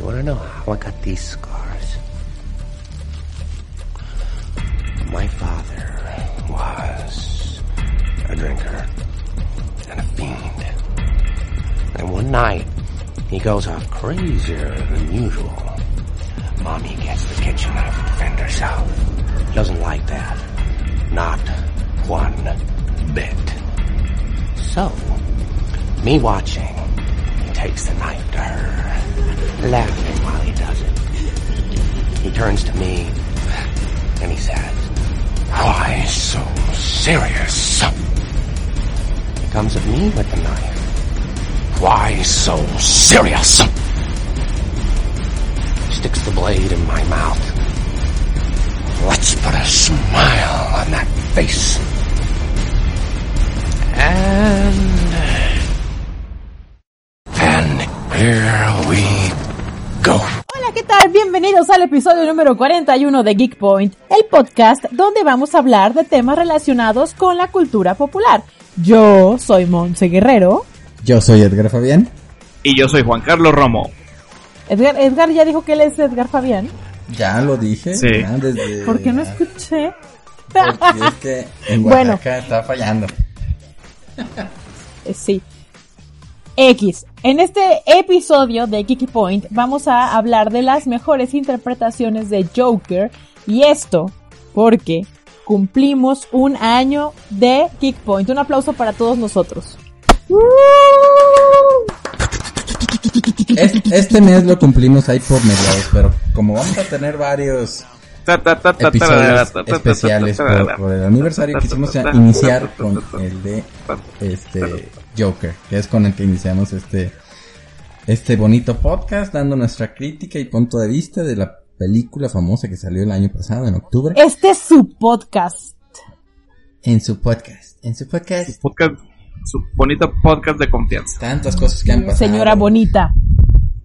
You wanna know how I got these scars? My father was a drinker and a fiend. And one night, he goes off crazier than usual. Mommy gets the kitchen knife to defend herself. He doesn't like that. Not one bit. So, me watching, takes the knife to her, laughing while he does it. He turns to me and he says, Why so serious? He comes at me with the knife. Why so serious? Sticks the blade in my mouth. Let's put a smile on that face. And... here we go. Hola, ¿qué tal? Bienvenidos al episodio número 41 de Geek Point, el podcast donde vamos a hablar de temas relacionados con la cultura popular. Yo soy Monse Guerrero. Yo soy Edgar Fabián. Y yo soy Juan Carlos Romo. Edgar, Edgar ya dijo que él es Edgar Fabián. Ya lo dije. Sí. ya desde- ¿Por qué no escuché? Porque es que en Bueno. Oaxaca está fallando. Eh, Sí. X. En este episodio de Geeky Point vamos a hablar de las mejores interpretaciones de Joker y esto porque cumplimos un año de Geek Point. Un aplauso para todos nosotros. Es- este mes lo cumplimos ahí por mediados, pero como vamos a tener varios episodios especiales por, por el aniversario, quisimos iniciar con el de este Joker, que es con el que iniciamos este este bonito podcast, dando nuestra crítica y punto de vista de la película famosa que salió el año pasado, en octubre, Este es su podcast. en su podcast, en su podcast. Podcast, su bonito podcast de confianza. Tantas cosas que han pasado. Señora bonita.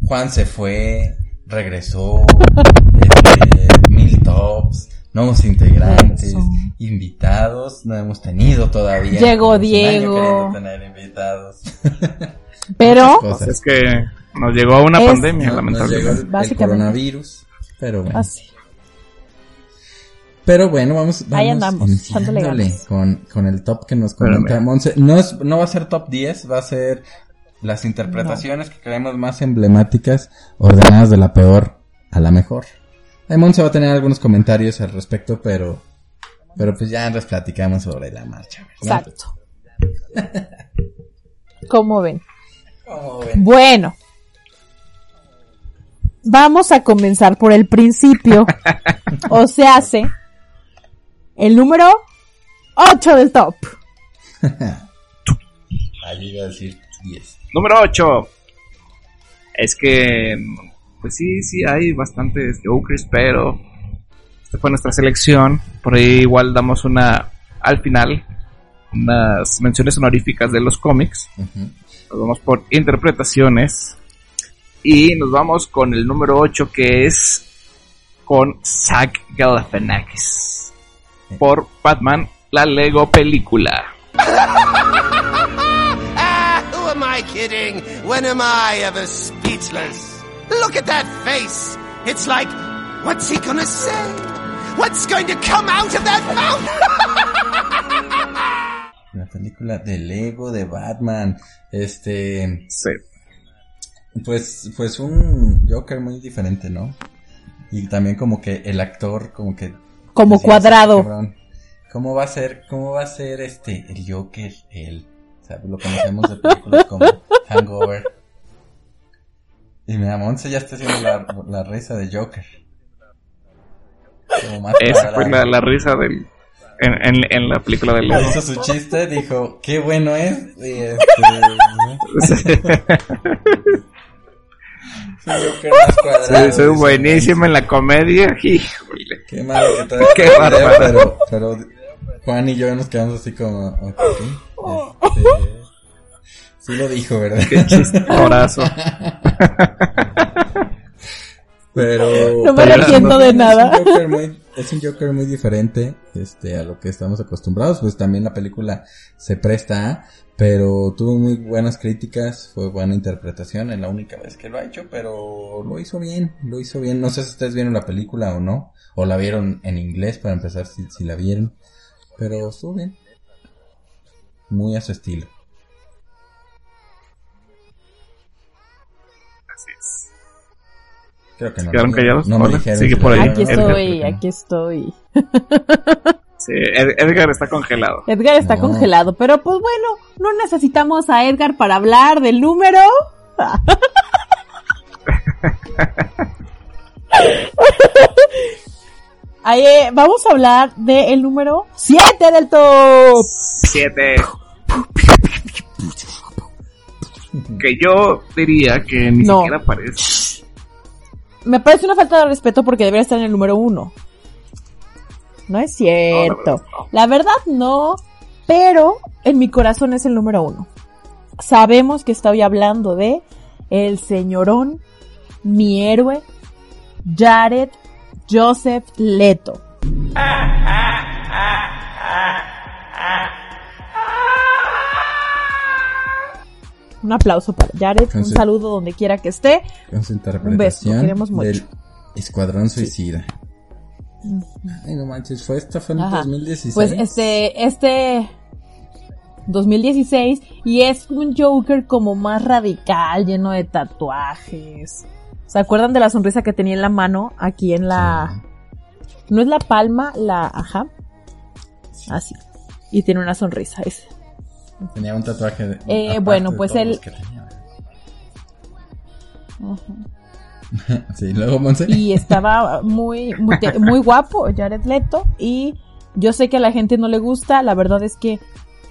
Juan se fue, regresó, este, mil tops, nuevos integrantes, Eso. invitados, no hemos tenido todavía. Llegó Diego. tener invitados. Pero Cosas. Es que nos llegó una Es- pandemia, No- nos llegó lamentablemente. el, coronavirus, pero bueno. así. Pero bueno, vamos, vamos Ahí andamos, con, con el top que nos comenta Monse. No, es, no va a ser top 10, va a ser las interpretaciones que creemos más emblemáticas, ordenadas de la peor a la mejor. Monse va a tener algunos comentarios al respecto, pero, pero pues ya les platicamos sobre la marcha. ¿verdad? Exacto. ¿Cómo ven? ¿Cómo ven? Bueno. Vamos a comenzar por el principio. o se hace el número 8 del top. Ahí iba a decir 10. Número 8. Es que, pues sí, sí, hay bastantes Jokers, pero esta fue nuestra selección. Por ahí igual damos una, al final, unas menciones honoríficas de los cómics. Nos vamos por interpretaciones. Y nos vamos con el número 8 que es con Zach Galifianakis. Por Batman, la Lego película. Ah, who am I kidding? When am I ever speechless? Look at that face. It's like, what's he gonna say? What's going to come out of that mouth? La película de Lego de Batman. Este, Sí. Pues, pues un Joker muy diferente, ¿no? Y también como que el actor, como que... Como cuadrado. ¿Cómo va a ser, cómo va a ser este, el Joker, él? O sea, lo conocemos de películas como Hangover. Y mi Monse ya está haciendo la, la risa de Joker. Esa fue la, la risa del, en, en, en la película de Lego. Hizo su chiste, dijo, qué bueno es. Y este, cuadrado. Soy, buenísimo en la comedia. Híjole. Qué malo que todavía Qué video, pero, pero Juan y yo nos quedamos así como, ok, este, sí lo dijo, ¿verdad? Qué chistorazo. Pero, No me arrepiento de es un nada. Joker muy- es un Joker muy diferente, este, a lo que estamos acostumbrados, pues también la película se presta a, pero tuvo muy buenas críticas, fue buena interpretación, es la única vez que lo ha hecho, pero lo hizo bien, lo hizo bien, no sé si ustedes vieron la película o no, o la vieron en inglés para empezar si, si la vieron, pero estuvo bien, muy a su estilo. Así es. Creo que no. ¿Quedaron callados? No me Hola, dijeron. sigue si por ahí. Aquí estoy, no. aquí estoy. Sí, Ed- Edgar está congelado. Edgar está No. congelado, pero pues bueno, no necesitamos a Edgar para hablar del número. Ahí, eh, vamos a hablar del número 7 del top. Siete. Que yo diría que ni No. siquiera aparece. Me parece una falta de respeto porque debería estar en el número 1. No es cierto. La verdad no, pero en mi corazón es el número 1. Sabemos que estoy hablando de el señorón, mi héroe, Jared Joseph Leto. Un aplauso para Jared, un saludo donde quiera que esté. Con su Un interpretación beso, lo queremos mucho. del Escuadrón Suicida. Ay, no manches, fue esta fue en Ajá. 2016. Pues este, este 2016 y es un Joker como más radical, lleno de tatuajes. ¿Se acuerdan de la sonrisa que tenía en la mano aquí en la no es la palma, la ajá? Así. Y tiene una sonrisa ese. Tenía un tatuaje de. Eh, bueno, pues él-. Sí, luego Monse. y estaba muy, muy, guapo Jared Leto y yo sé que a la gente no le gusta, la verdad es que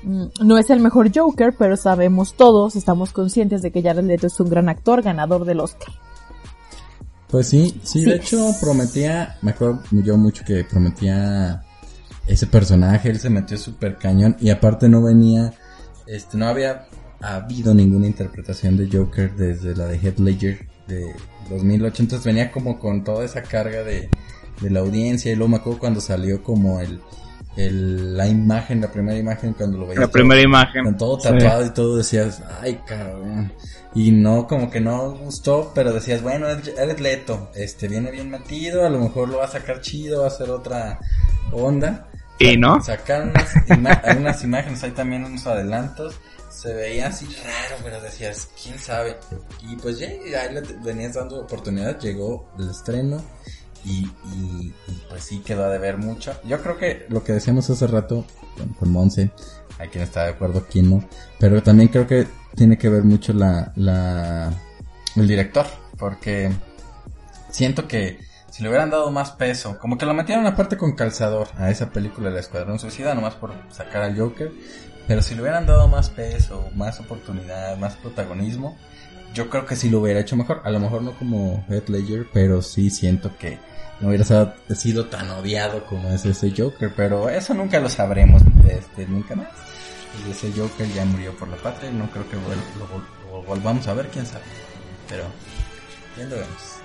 mm, no es el mejor Joker, pero sabemos todos, estamos conscientes de que Jared Leto es un gran actor, ganador del Oscar. Pues sí, sí, Sí. de hecho prometía, me acuerdo yo mucho que prometía ese personaje, él se metió súper cañón y aparte no venía, este, no había habido ninguna interpretación de Joker desde la de Heath Ledger de 2008, entonces venía como con toda esa carga de, de la audiencia y luego me acuerdo cuando salió como el, el la imagen, la primera imagen cuando lo veías. La todo- primera imagen. con todo Sí. tatuado y todo decías, ay cabrón. Y no, como que no gustó, pero decías, bueno, eres Leto, este, viene bien metido, a lo mejor lo va a sacar chido, va a hacer otra onda. ¿Y no? Sacaron unas, ima- unas imágenes, hay también unos adelantos, se veía así raro, pero decías, quién sabe. Y pues ya, ahí le venías dando oportunidad, llegó el estreno. Y, y, y, pues sí quedó de ver mucho. Yo creo que lo que decíamos hace rato con, con Monse, hay quien está de acuerdo, quien no. Pero también creo que tiene que ver mucho la, la, el director. Porque siento que si le hubieran dado más peso, como que lo metieron aparte con calzador a esa película de la Escuadrón Suicida, nomás por sacar al Joker. Pero si le hubieran dado más peso, más oportunidad, más protagonismo, yo creo que sí lo hubiera hecho mejor. A lo mejor no como Heath Ledger, pero sí siento que no hubiera sido tan odiado como es ese Joker. Pero eso nunca lo sabremos, este, nunca más. Y ese Joker ya murió por la patria no creo que lo, vol- lo volvamos a ver, quién sabe. Pero, bien lo vemos.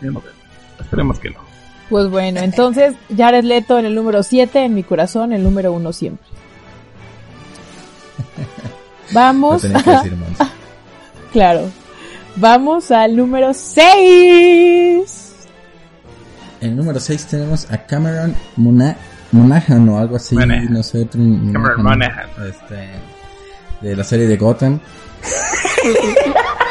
No veo. Esperemos que no. Pues bueno, entonces Jared Leto en el número 7, en mi corazón el número 1 siempre. Vamos, tenía que decir, Monse. claro. Vamos al número 6. En el número 6 tenemos a Cameron Mona Monaghan o algo así, Monaghan. no sé. Cameron Cameron Monaghan. Este, de la serie de Gotham.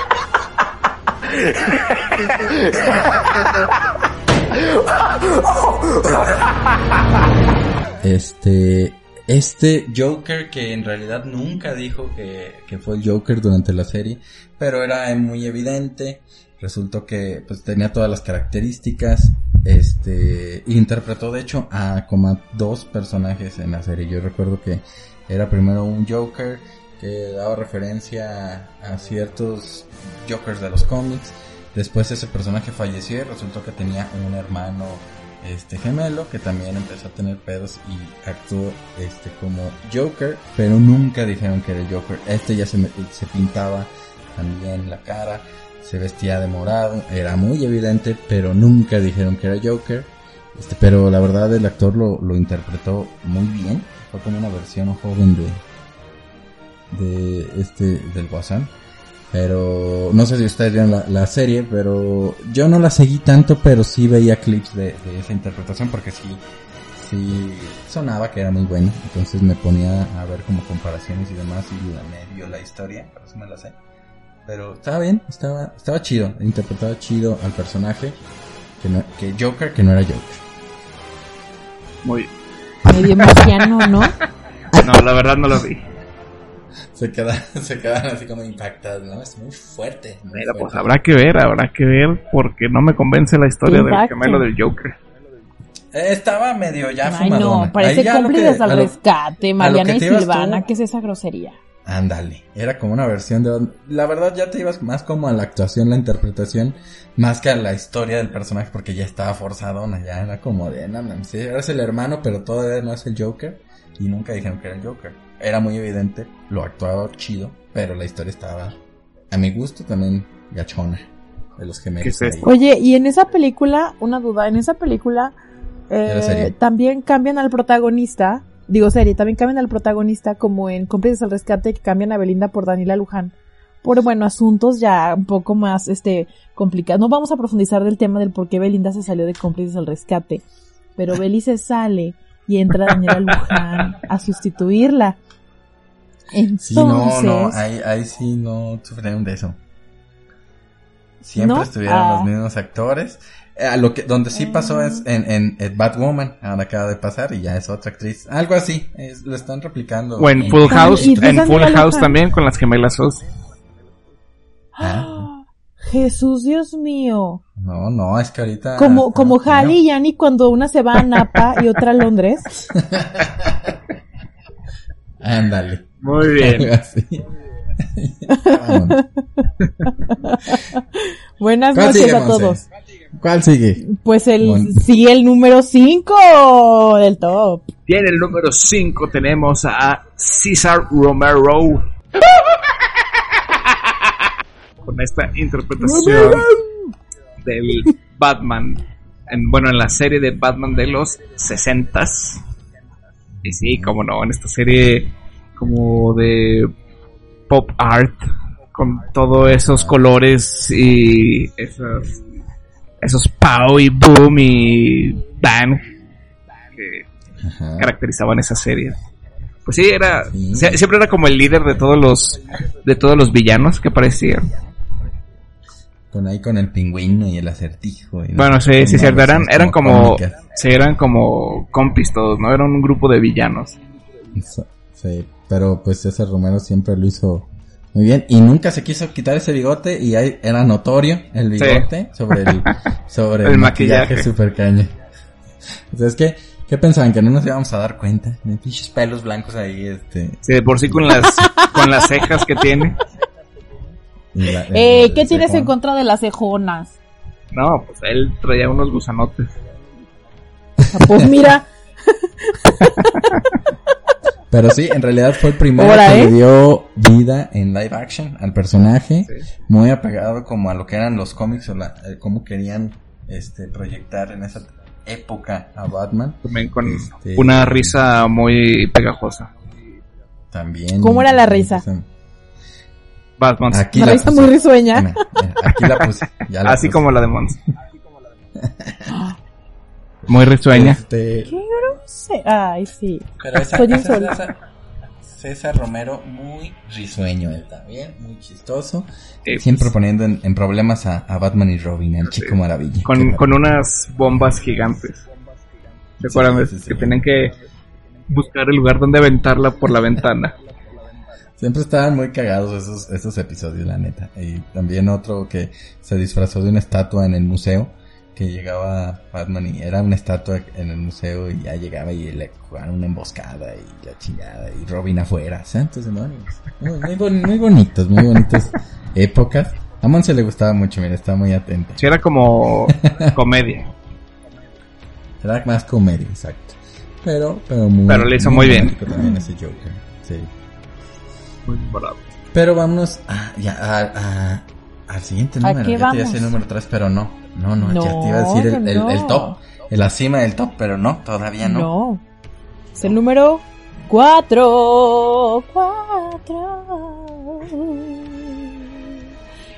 Este, este Joker que en realidad nunca dijo que, que fue el Joker durante la serie, pero era muy evidente. Resultó que pues tenía todas las características. Este, interpretó de hecho a como a dos personajes en la serie. Yo recuerdo que era primero un Joker que daba referencia a ciertos Jokers de los cómics. Después ese personaje falleció y resultó que tenía un hermano este gemelo que también empezó a tener pedos y actuó este como Joker, pero nunca dijeron que era Joker. Este ya se, se pintaba también la cara, se vestía de morado, era muy evidente, pero nunca dijeron que era Joker. Este, pero la verdad el actor lo, lo interpretó muy bien, fue como una versión joven de de este del Guasán. Pero no sé si ustedes vieron la, la serie, pero yo no la seguí tanto, pero sí veía clips de, de esa interpretación porque sí, sí sonaba que era muy buena. Entonces me ponía a ver como comparaciones y demás y la medio la historia, por eso me la sé. Pero estaba bien, estaba, estaba chido, interpretaba chido al personaje que, no, que Joker, que no era Joker. Muy. Medio marciano, ¿no? No, la verdad no lo vi. Se quedan, se quedan así como impactados, ¿no? Es muy fuerte. muy Mira, pues habrá que ver, habrá que ver, porque no me convence la historia del gemelo del Joker. Eh, estaba medio ya Ay, fumadona. no, parece Ahí ya lo cómplices que- al lo- rescate, Mariana que y Silvana, tú. ¿qué es esa grosería? Ándale, era como una versión de... La verdad ya te ibas más como a la actuación, la interpretación, más que a la historia del personaje, porque ya estaba forzadona, ya era como de, no, no, sí, eres el hermano, pero todavía no es el Joker, y nunca dijeron que era el Joker. Era muy evidente, lo actuaba chido, pero la historia estaba, a mi gusto, también gachona, de los gemelos. ¿Qué es? Oye, y en esa película, una duda, en esa película eh, también cambian al protagonista, digo serie, también cambian al protagonista como en Cómplices al Rescate que cambian a Belinda por Daniela Luján. Por, bueno, asuntos ya un poco más, este, complicados. No vamos a profundizar del tema del por qué Belinda se salió de Cómplices al Rescate. Pero Beli se sale y entra Daniela Luján a sustituirla. Entonces, Sí, no, no, ahí, ahí sí no sufrieron de eso. Siempre ¿No? estuvieron Ah. los mismos actores. Eh, a lo que, donde sí pasó es en, en, en Batwoman, ahora acaba de pasar y ya es otra actriz. Algo así, es- lo están replicando. O en Full House, en Full House también con las gemelas Sos. Ah, Jesús Dios mío. No, no, es que ahorita. Como, como. Halley y Annie cuando una se va a Napa y otra a Londres. Ándale. Muy bien. Así. Buenas ¿Cuál noches sigue, a todos. ¿Cuál sigue? Pues el Mon- sigue el número 5 del top. Bien, el número 5 tenemos a Cesar Romero. Con esta interpretación del Batman. En, bueno, en la serie de Batman de los 60s. Y sí, como no, en esta serie como de pop art. Con todos esos colores y esos, esos pow y boom y bang que Ajá. caracterizaban esa serie. Pues sí, era Sí. siempre era como el líder de todos los de todos los villanos que aparecían. Con ahí con el pingüino y el acertijo. y Bueno, sí, sí, cierto, eran eran como sí, eran como compis todos, no eran un grupo de villanos. Sí, pero pues César Romero siempre lo hizo muy bien y nunca se quiso quitar ese bigote y ahí era notorio el bigote sobre el sobre el, El maquillaje, maquillaje. super caña. Entonces, ¿qué, ¿qué pensaban? ¿Que no nos íbamos a dar cuenta? De pinches pelos blancos ahí, este... Sí, de por sí con las con las cejas que tiene. y la- el- Eh, ¿qué tienes en contra de las cejonas? No, pues él traía unos gusanotes. Pues mira, Pero sí, en realidad fue el primero que ¿eh? le dio vida en live action al personaje, muy apegado como a lo que eran los cómics o la, eh, cómo querían este proyectar en esa época a Batman. También con Este- una risa muy pegajosa. También. ¿Cómo era la risa? Batman. Aquí la risa puse. muy risueña. Mira, mira, Aquí la puse. ya la Así puse. como la de Mons. Muy risueña. Este, Ay, sí. pero esa, Soy esa- esa- César Romero, muy risueño él también, muy chistoso. Eh, Siempre pues, poniendo en, en problemas a, a Batman y Robin, el chico maravilla. con, con unas bombas gigantes. ¿Se Sí, acuerdan? sí, sí. Que tenían que buscar el lugar donde aventarla por la ventana. Siempre estaban muy cagados esos, esos episodios, la neta. Y también otro que se disfrazó de una estatua en el museo que llegaba Batman y era una estatua en el museo y ya llegaba y le jugaban una emboscada y la chingada y Robin afuera, santos demonios. Muy, muy, bon- muy bonitos, muy bonitas épocas. A Monse le gustaba mucho, mira, estaba muy atenta. Sí, era como comedia. Era más comedia, exacto. Pero, pero muy Pero le hizo muy bien. también ese Joker, sí. Muy bravo. Pero vámonos a, ya, a, a- al siguiente ¿A número. qué ya te iba a vamos? decir el número 3, pero no. No, no, ya No, te iba a decir el, el- no. el top. El acima del top, pero no, todavía no. No. Es el número 4. 4.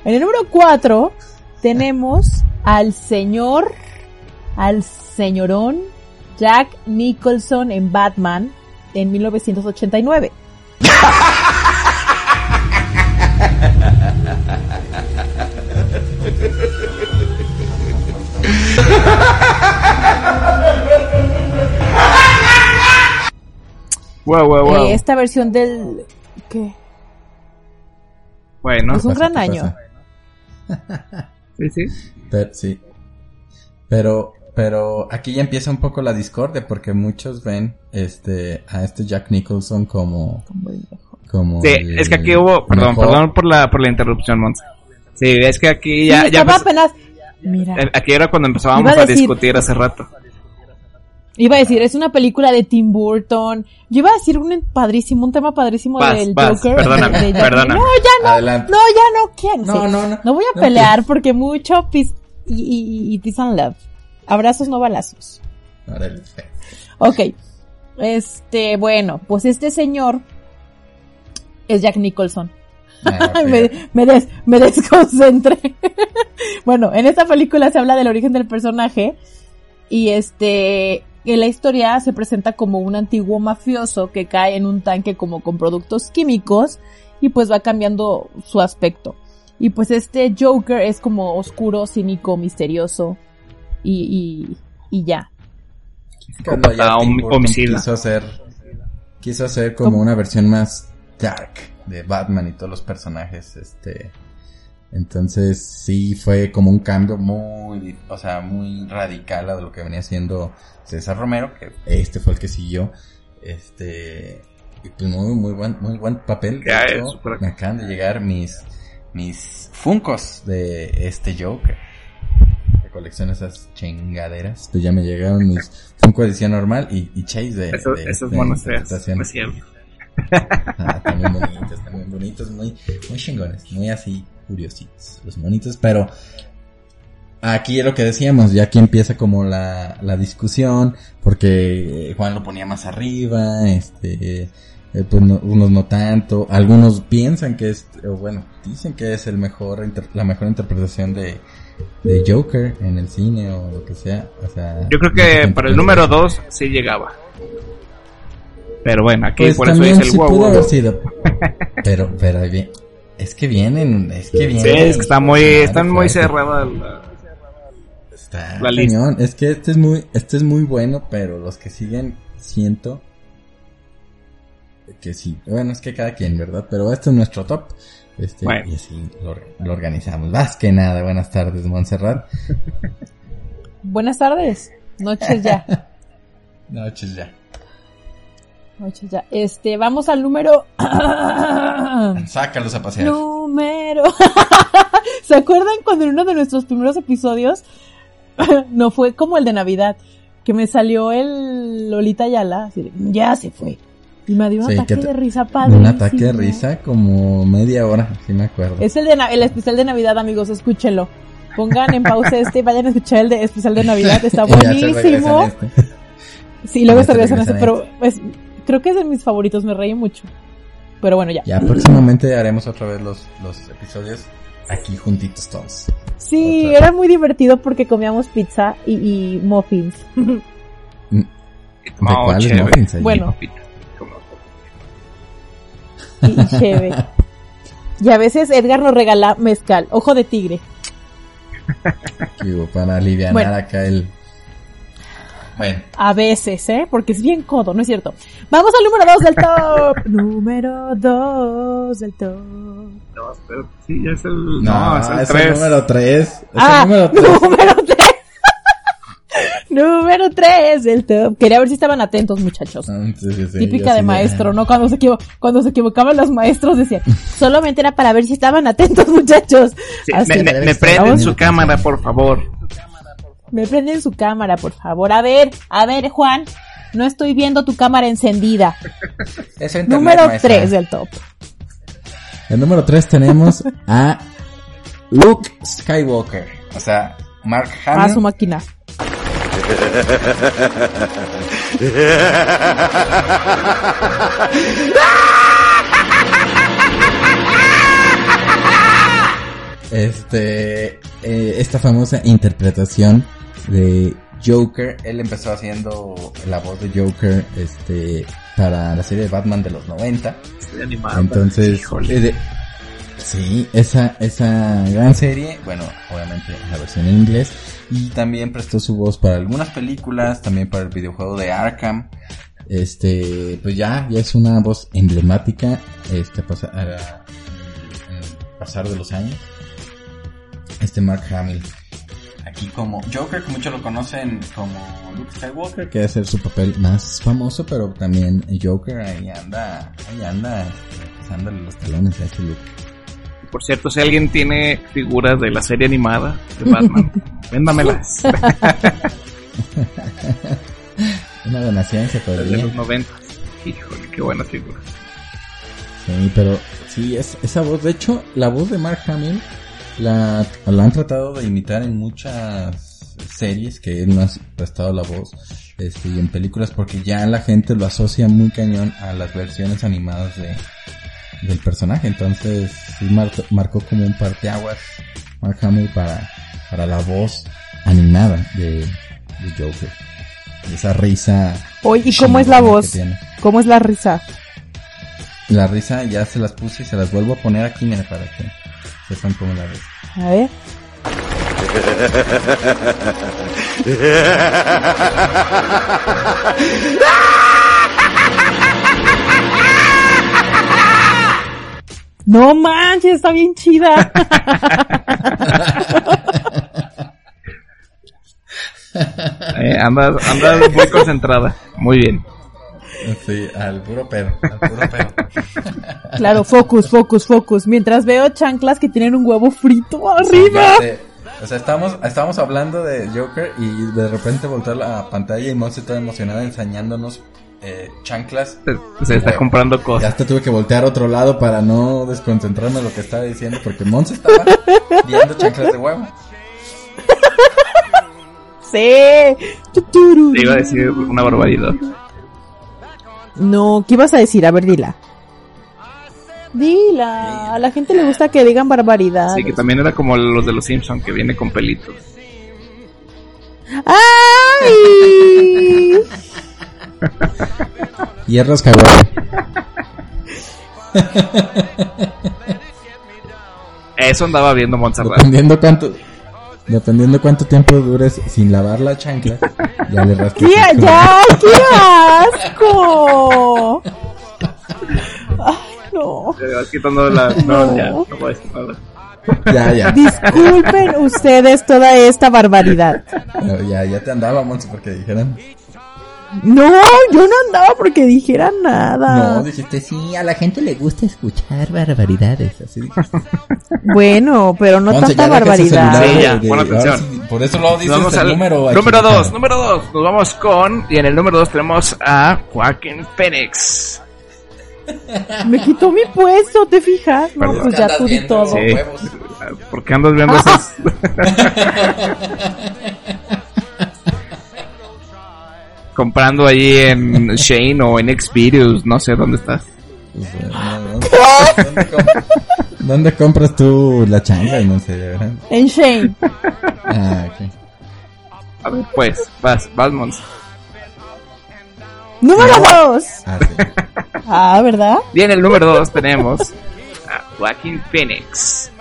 En el número 4 tenemos al señor, al señorón Jack Nicholson en Batman en 1989. Wow, wow, wow. Eh, esta versión del... ¿Qué? Bueno, Es un Pasa, gran ¿qué año. sí, sí. Pero, sí. Pero, pero aquí ya empieza un poco la discordia porque muchos ven este a este Jack Nicholson como como Sí, el es que aquí hubo, perdón, mejor. perdón por la, por la interrupción, Monza. Sí, es que aquí ya, Sí, ya apenas... Mira, eh, aquí era cuando empezábamos a discutir hace rato. Iba a decir, es una película de Tim Burton. Yo iba a decir un padrísimo, un tema padrísimo Vas, del vas, Joker. perdóname, de perdóname. No, ya no, Adelante. no, ya no, ¿quién? No, Sí. no, no. No voy a No, pelear porque mucho peace y, y, y peace and love. Abrazos, no balazos. Órale. Ok. Este, bueno, pues este señor es Jack Nicholson. Ah, me, me, des- me desconcentré. bueno, en esta película se habla del origen del personaje y este, en la historia se presenta como un antiguo mafioso que cae en un tanque como con productos químicos y pues va cambiando su aspecto. Y pues este Joker es como oscuro, cínico, misterioso y, y, y ya. Cuando ya Ah, homicida. quiso hacer quiso hacer como ¿Cómo? una versión más dark de Batman y todos los personajes este entonces sí fue como un cambio muy o sea muy radical a lo que venía haciendo César Romero que este fue el que siguió este y pues muy muy buen muy buen papel Ya, hecho, es súper- me acaban de llegar mis mis funcos de este Joker que colecciono esas chingaderas. Pues ya me llegaron mis Funko edición normal y, y Chase de, Eso- de- esos de monos feos. interpretación. No es cierto. Ah, también bonitos, también bonitos, muy, muy chingones, muy así curiositos, los monitos, pero aquí es lo que decíamos, ya aquí empieza como la, la discusión, porque Juan lo ponía más arriba, este, eh, pues no- unos no tanto, algunos piensan que es, o bueno, dicen que es el mejor, la mejor interpretación de, de Joker en el cine o lo que sea, o sea. Yo creo que para el número 2 sí llegaba. Pero bueno, aquí Pues por eso también dice el sí wow, pudo haber sido. Pero, pero bien. Es que vienen, es que vienen. Sí, es que está muy, están muy fuerte. cerrada la- Está la lista. Es que este es muy, este es muy bueno, pero los que siguen siento que sí. Bueno, es que cada quien, ¿verdad? Pero este es nuestro top. Este, Bueno. y así lo, lo organizamos. Más que nada, buenas tardes, Montserrat. Buenas tardes. Noches ya. Noches ya. Ya. Este, vamos al número. Sácalos a pasear. número. ¿Se acuerdan cuando en uno de nuestros primeros episodios no fue como el de Navidad? Que me salió el Lolita de, ya se fue. Y me dio un Sí, ataque te- de risa padre. Un ataque de risa como media hora, sí me acuerdo. Es el de Na- el especial de Navidad, amigos, escúchenlo. Pongan en pausa este y vayan a escuchar el de especial de Navidad, está regresan buenísimo. este. Sí, luego se se regresan a ese, regresan pero pues, creo que es de mis favoritos, me reí mucho. Pero bueno, ya. Ya próximamente haremos otra vez los, los episodios aquí juntitos todos. Sí, Otra. era muy divertido porque comíamos pizza y, y muffins. ¿De Oh, cuáles chévere. muffins? Bueno. Y, y cheve. Y a veces Edgar nos regala mezcal, ojo de tigre. Para aliviar Bueno. acá el... Bueno, A veces, ¿eh? Porque es bien codo, ¿no es cierto? Vamos al número 2 del top. número 2 del top. No, sí, ya es el. no, No, es el es 3. el número 3. Es ah, el número 3. número 3. número 3 del top. Quería ver si estaban atentos, muchachos. Ah, sí, sí, sí, Típica de sí maestro, ¿no? Cuando se, equivo- cuando se equivocaban los maestros decían, solamente era para ver si estaban atentos, muchachos. Sí, Así. me, me- me prenden su cámara, por favor. Me prenden su cámara, por favor. A ver, a ver, Juan. No estoy viendo tu cámara encendida. Internet, Número maestra. 3 del top. El número 3 tenemos a Luke Skywalker. O sea, Mark A Hamill. su máquina. Este, eh, esta famosa interpretación de Joker. Él empezó haciendo la voz de Joker, este, para la serie de Batman de los 90. Estoy animado. Entonces, de- sí, esa, esa gran serie, bueno, obviamente la versión en inglés, y también prestó su voz para algunas películas, también para el videojuego de Arkham. Este, pues ya, ya es una voz emblemática, este, pasa, a la- en el pasar de los años. Este Mark Hamill. Aquí como Joker, que muchos lo conocen como Luke Skywalker, que es su papel más famoso, pero también Joker ahí anda, ahí anda, pisándole los talones a este Luke. Por cierto, si alguien tiene figuras de la serie animada de Batman, véndamelas. Una donación se de podría. los 90. Híjole, qué buena figura. Sí, pero sí, es, esa voz, de hecho, la voz de Mark Hamill la, la han tratado de imitar en muchas series que él no ha prestado la voz, este, y en películas porque ya la gente lo asocia muy cañón a las versiones animadas de, del personaje, entonces sí mar- marcó como un parteaguas Mark Hamill para, para la voz animada de, de Joker. Esa risa. Oye, ¿y cómo es la voz? ¿Cómo es la risa? La risa ya se las puse y se las vuelvo a poner aquí, mira, para que sepan cómo la risa. A ver. No manches, está bien chida. Eh, andas, andas muy concentrada. Muy bien. Sí, al puro pedo, al puro pedo. Claro, focus, focus, focus. Mientras veo chanclas que tienen un huevo frito arriba. ya. O sea, estábamos, estábamos hablando de Joker y de repente volteó la pantalla y Monse toda emocionada enseñándonos eh, chanclas. Se, se está comprando Ya cosas. hasta tuve que voltear a otro lado para no desconcentrarme en lo que estaba diciendo porque Monse estaba viendo chanclas de huevo. Sí. Te iba a decir una barbaridad. No, ¿qué ibas a decir? A ver, dila. Dila. A la gente le gusta que digan barbaridades. Así que también era como los de los Simpsons, que viene con pelitos. ¡Ay! Hierros Skywalker. Eso andaba viendo Montserrat. Dependiendo cuánto, dependiendo cuánto tiempo dures sin lavar la chancla, ya le rascas. ¡Qué, ya, qué asco! Ay, no. Te vas quitando la... No, ya, no voy a decir nada. Ya, ya. Disculpen ustedes toda esta barbaridad. No, ya, ya te andaba, Monse, porque dijeran. No, yo no andaba porque dijera nada. No, dijiste, sí, a la gente le gusta escuchar barbaridades. Así. Bueno, pero no Monse, tanta barbaridad. Sí, ya, pon ahora atención. sí, por eso luego dices Vamos al número. número equivocado. 2, número 2. Nos vamos con... Y en el número 2 tenemos a Joaquin Phoenix. Me quitó mi puesto, ¿te fijas? No, Perdón. pues ya tú di viendo, todo. Sí. ¿Por qué andas viendo esas? Comprando allí en Shane o en Xvideos, no sé dónde estás. Pues, no, no. ¿Dónde, compras, dónde compras tú la changa? No sé, verdad. En Shane. Ah, ok. A ver, pues, vas, vas, Mons. Número dos. Ah, sí. Ah, ¿verdad? Y en el número 2 tenemos a Joaquin Phoenix.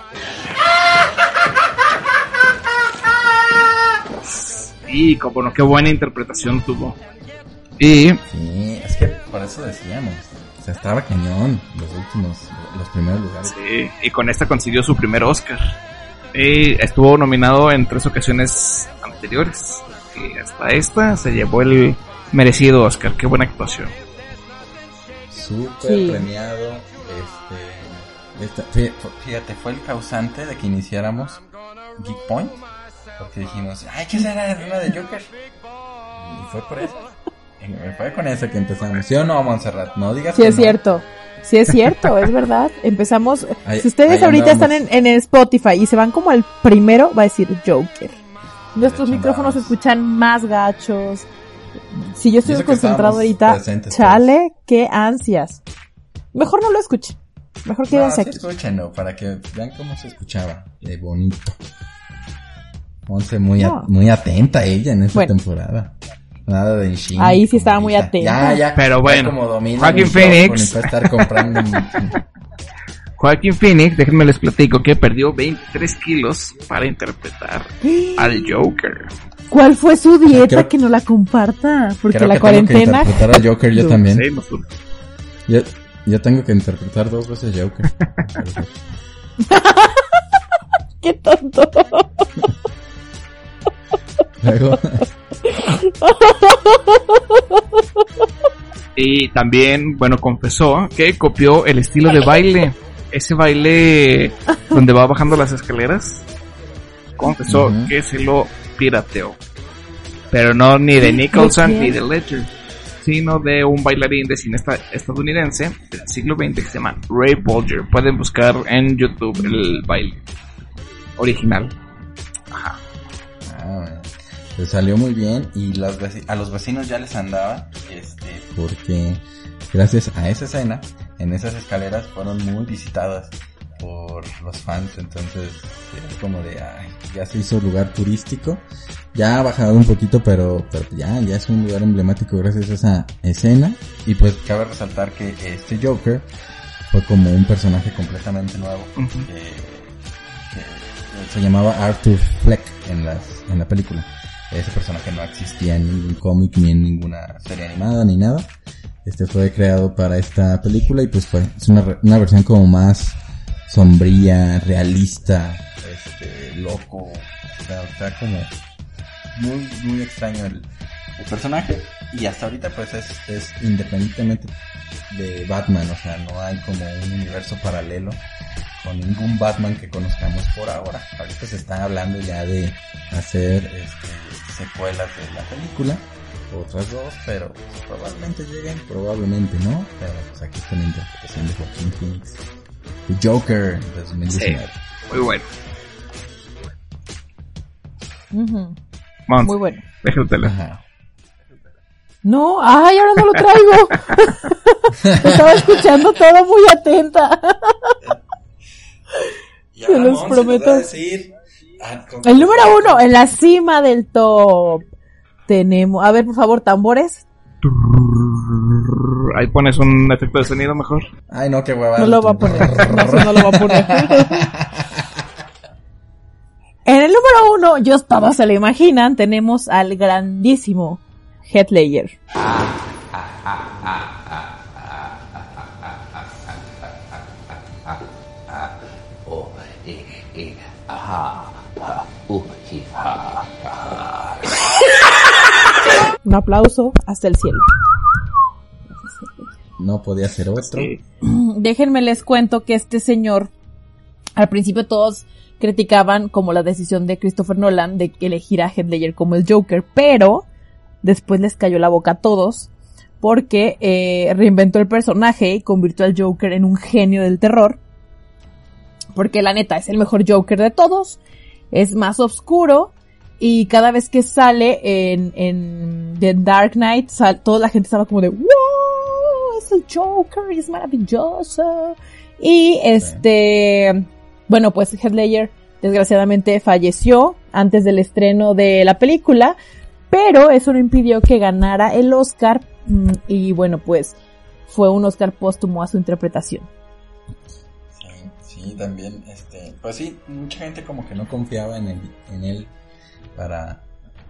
Y como no, qué buena interpretación tuvo. Y Sí, es que por eso decíamos. O sea, estaba cañón los últimos, los primeros lugares. Sí, y con esta consiguió su primer Oscar. Y estuvo nominado en tres ocasiones anteriores. que hasta esta se llevó el merecido Oscar. Qué buena actuación. Súper Sí. premiado. Este, fí- fíjate, fue el causante de que iniciáramos Geek Point. Porque dijimos, ay, ¿qué será una de Joker? Y fue por eso. Fue con eso que empezamos. ¿Sí o no, Montserrat? No digas Sí que es no. cierto. Sí es cierto, es verdad. Empezamos. Ahí- si ustedes ahorita andamos. están en, en Spotify y se van como al primero, va a decir Joker. Nuestros micrófonos se escuchan más gachos. Si yo estoy concentrado ahorita, presentes, pues. chale, qué ansias. Mejor no lo escuchen. Mejor No, quédense sí aquí. escúchenlo, para que vean cómo se escuchaba. De bonito. Monse muy, muy atenta ella en esta Bueno. temporada. Nada de Shin. Ahí sí estaba muy atenta. Ya, ya. Pero bueno, show, Phoenix. estar comprando. Joaquín Phoenix, déjenme les platico que perdió 23 kilos para interpretar al Joker. ¿Cuál fue su dieta Creo- que no la comparta? Porque Creo la que tengo que cuarentena. interpretar al Joker yo No. también. Sí, Yo, yo tengo que interpretar dos veces Joker. Qué tonto. Luego, Y también, bueno, confesó que copió el estilo de baile. Ese baile donde va bajando las escaleras. Confesó que se lo pirateó. Pero no ni de Nicholson ¿De ni de Ledger. Sino de un bailarín de cine esta- estadounidense del siglo XX que se llama Ray Bolger. Pueden buscar en YouTube el baile original. Ah, bueno, pues salió muy bien y los a los vecinos ya les andaba, este, porque gracias a esa escena, en esas escaleras fueron muy visitadas por los fans, entonces era como de, ay, ya se hizo lugar turístico, ya ha bajado un poquito, pero, pero ya, ya es un lugar emblemático gracias a esa escena, y pues cabe resaltar que este Joker fue como un personaje completamente nuevo, que se llamaba Arthur Fleck en las en la película. Ese personaje no existía en ningún cómic ni en ninguna serie animada ni nada. Este fue creado para esta película y pues fue es una, una versión como más sombría, realista, este loco, o sea, está como muy muy extraño el, el personaje y hasta ahorita pues es, es independientemente de Batman, o sea, no hay como un universo paralelo con ningún Batman que conozcamos por ahora. Ahorita se está hablando ya de hacer este, secuelas de la película, otras dos, pero probablemente lleguen, probablemente no, pero pues aquí está la interpretación de Joaquín Phoenix. The Joker de 2019. Muy bueno. Muy bueno. déjatelo. Ajá. No, ay, ahora no lo traigo. Estaba escuchando todo muy atenta. Y Se los Monse prometo. nos va a decir, ah, El número uno, en la cima del top. Tenemos, a ver, por favor, tambores. Ahí pones un efecto de sonido mejor. Ay, no, qué hueva. No lo va a poner. No, lo va a poner. En el número uno, yo todos se lo imaginan, tenemos al grandísimo Heath Ledger. Oh, Un aplauso hasta el cielo. No podía ser otro. Sí. Déjenme les cuento que este señor, al principio todos criticaban como la decisión de Christopher Nolan de elegir a Heath Ledger como el Joker, pero después les cayó la boca a todos porque eh, reinventó el personaje y convirtió al Joker en un genio del terror. Porque la neta es el mejor Joker de todos, es más oscuro y cada vez que sale en, en The Dark Knight, toda la gente estaba como de ¡Wow! Es el Joker, es maravilloso. Y este, bueno, pues Heath Ledger desgraciadamente falleció antes del estreno de la película, pero eso no impidió que ganara el Oscar mm, y bueno, pues fue un Oscar póstumo a su interpretación. Sí, también, este, pues sí, mucha gente como que no confiaba en él, en él para,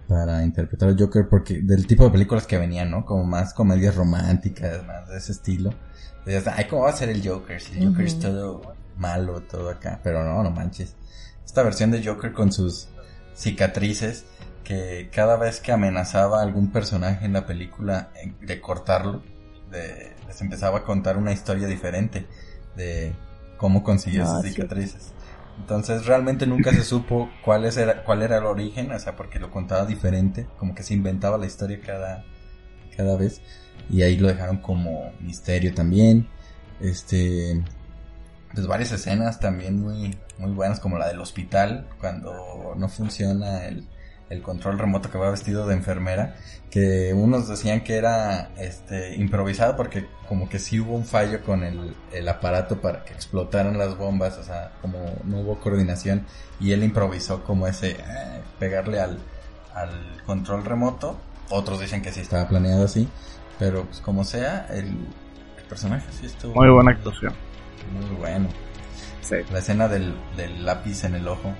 para interpretar al Joker porque del tipo de películas que venían, ¿no? Como más comedias románticas, más de ese estilo. Entonces, ay, ¿cómo va a ser el Joker? Si el Joker es todo malo, todo acá, pero no, no manches. Esta versión de Joker con sus cicatrices, que cada vez que amenazaba a algún personaje en la película eh, de cortarlo, de- les empezaba a contar una historia diferente de cómo consiguió sí. cicatrices. Entonces realmente nunca se supo cuál, es era, cuál era el origen, o sea, porque lo contaba diferente, como que se inventaba la historia cada, cada vez. Y ahí lo dejaron como misterio también. Este, pues varias escenas también muy, muy buenas, como la del hospital, cuando no funciona el, el control remoto que va vestido de enfermera, que unos decían que era este improvisado porque como que sí hubo un fallo con el, el aparato para que explotaran las bombas, o sea, como no hubo coordinación y él improvisó como ese eh, pegarle al, al control remoto. Otros dicen que sí estaba planeado así, pero pues como sea, el, el personaje sí estuvo Muy buena actuación. muy bueno. Sí. La escena del, del lápiz en el ojo,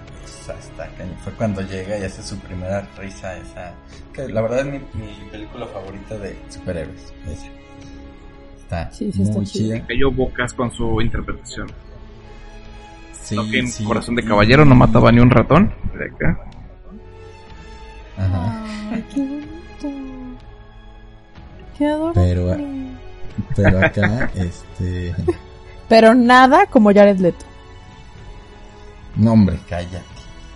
cañón. fue cuando llega y hace su primera risa, esa, que la verdad es mi, mi película favorita de superhéroes. esa. Está Sí, sí, está muy chida. chida. Cayó bocas con su interpretación. Sí, Lo que en sí. Corazón de Caballero no mataba ni un ratón. De acá. Ajá. Ay, qué bonito. Qué adorable. Pero, pero acá, este, Pero nada como Jared Leto. No hombre, cállate.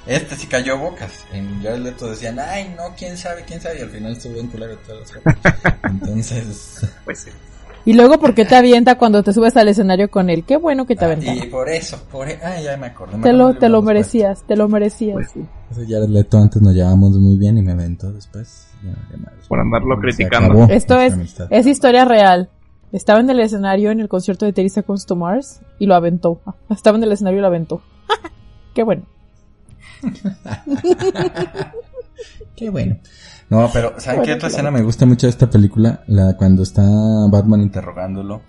Este sí cayó bocas. En Jared Leto decían, ay no, quién sabe, quién sabe. Y al final estuvo bien culero todas las cosas. Entonces, Pues sí. Y luego, ¿por qué te avienta cuando te subes al escenario con él? Qué bueno que te Ah, aventaron. y por eso, por e- ah, ya me acordé. me Te lo, te lo después. merecías, te lo merecías. Pues sí. Leto antes nos llevábamos muy bien y me aventó después. Ya, ya madre. Por andarlo Se criticando. Esto es, amistad. es historia real. Estaba en el escenario en el concierto de Teresa Comes to Mars y lo aventó. Estaba en el escenario y lo aventó. Qué bueno. Qué bueno. No, pero ¿saben Bueno, qué otra claro. escena me gusta mucho de esta película? La cuando está Batman interrogándolo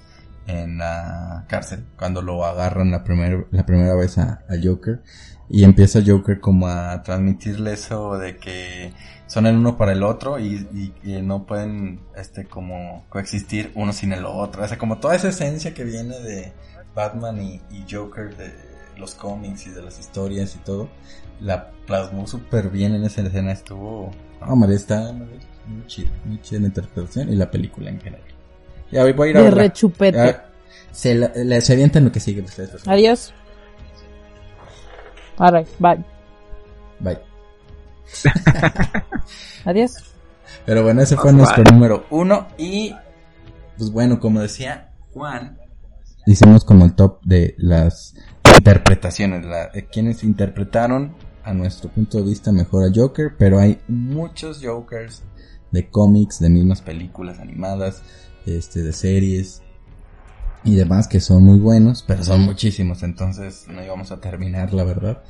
en la cárcel, cuando lo agarran la primera la primera vez a, a Joker y empieza Joker como a transmitirle eso de que son el uno para el otro y, no pueden este como coexistir uno sin el otro, o sea, como toda esa esencia que viene de Batman y, y Joker de los cómics y de las historias y todo, la plasmó súper bien en esa escena, estuvo... No, María, está muy chida, muy chida la interpretación y la película en general. Ya voy, voy a ir a De rechupete. Ya, se, la, la- se avientan lo que sigue ustedes. Adiós. Alright, bye. Bye. Adiós. Pero bueno, ese fue Bye. nuestro número uno y pues bueno, como decía Juan, hicimos como el top de las interpretaciones, la, de quienes interpretaron a nuestro punto de vista mejor a Joker, pero hay muchos Jokers de cómics, de mismas películas animadas, este, de series y demás que son muy buenos, pero son muchísimos, entonces no íbamos a terminar, la verdad.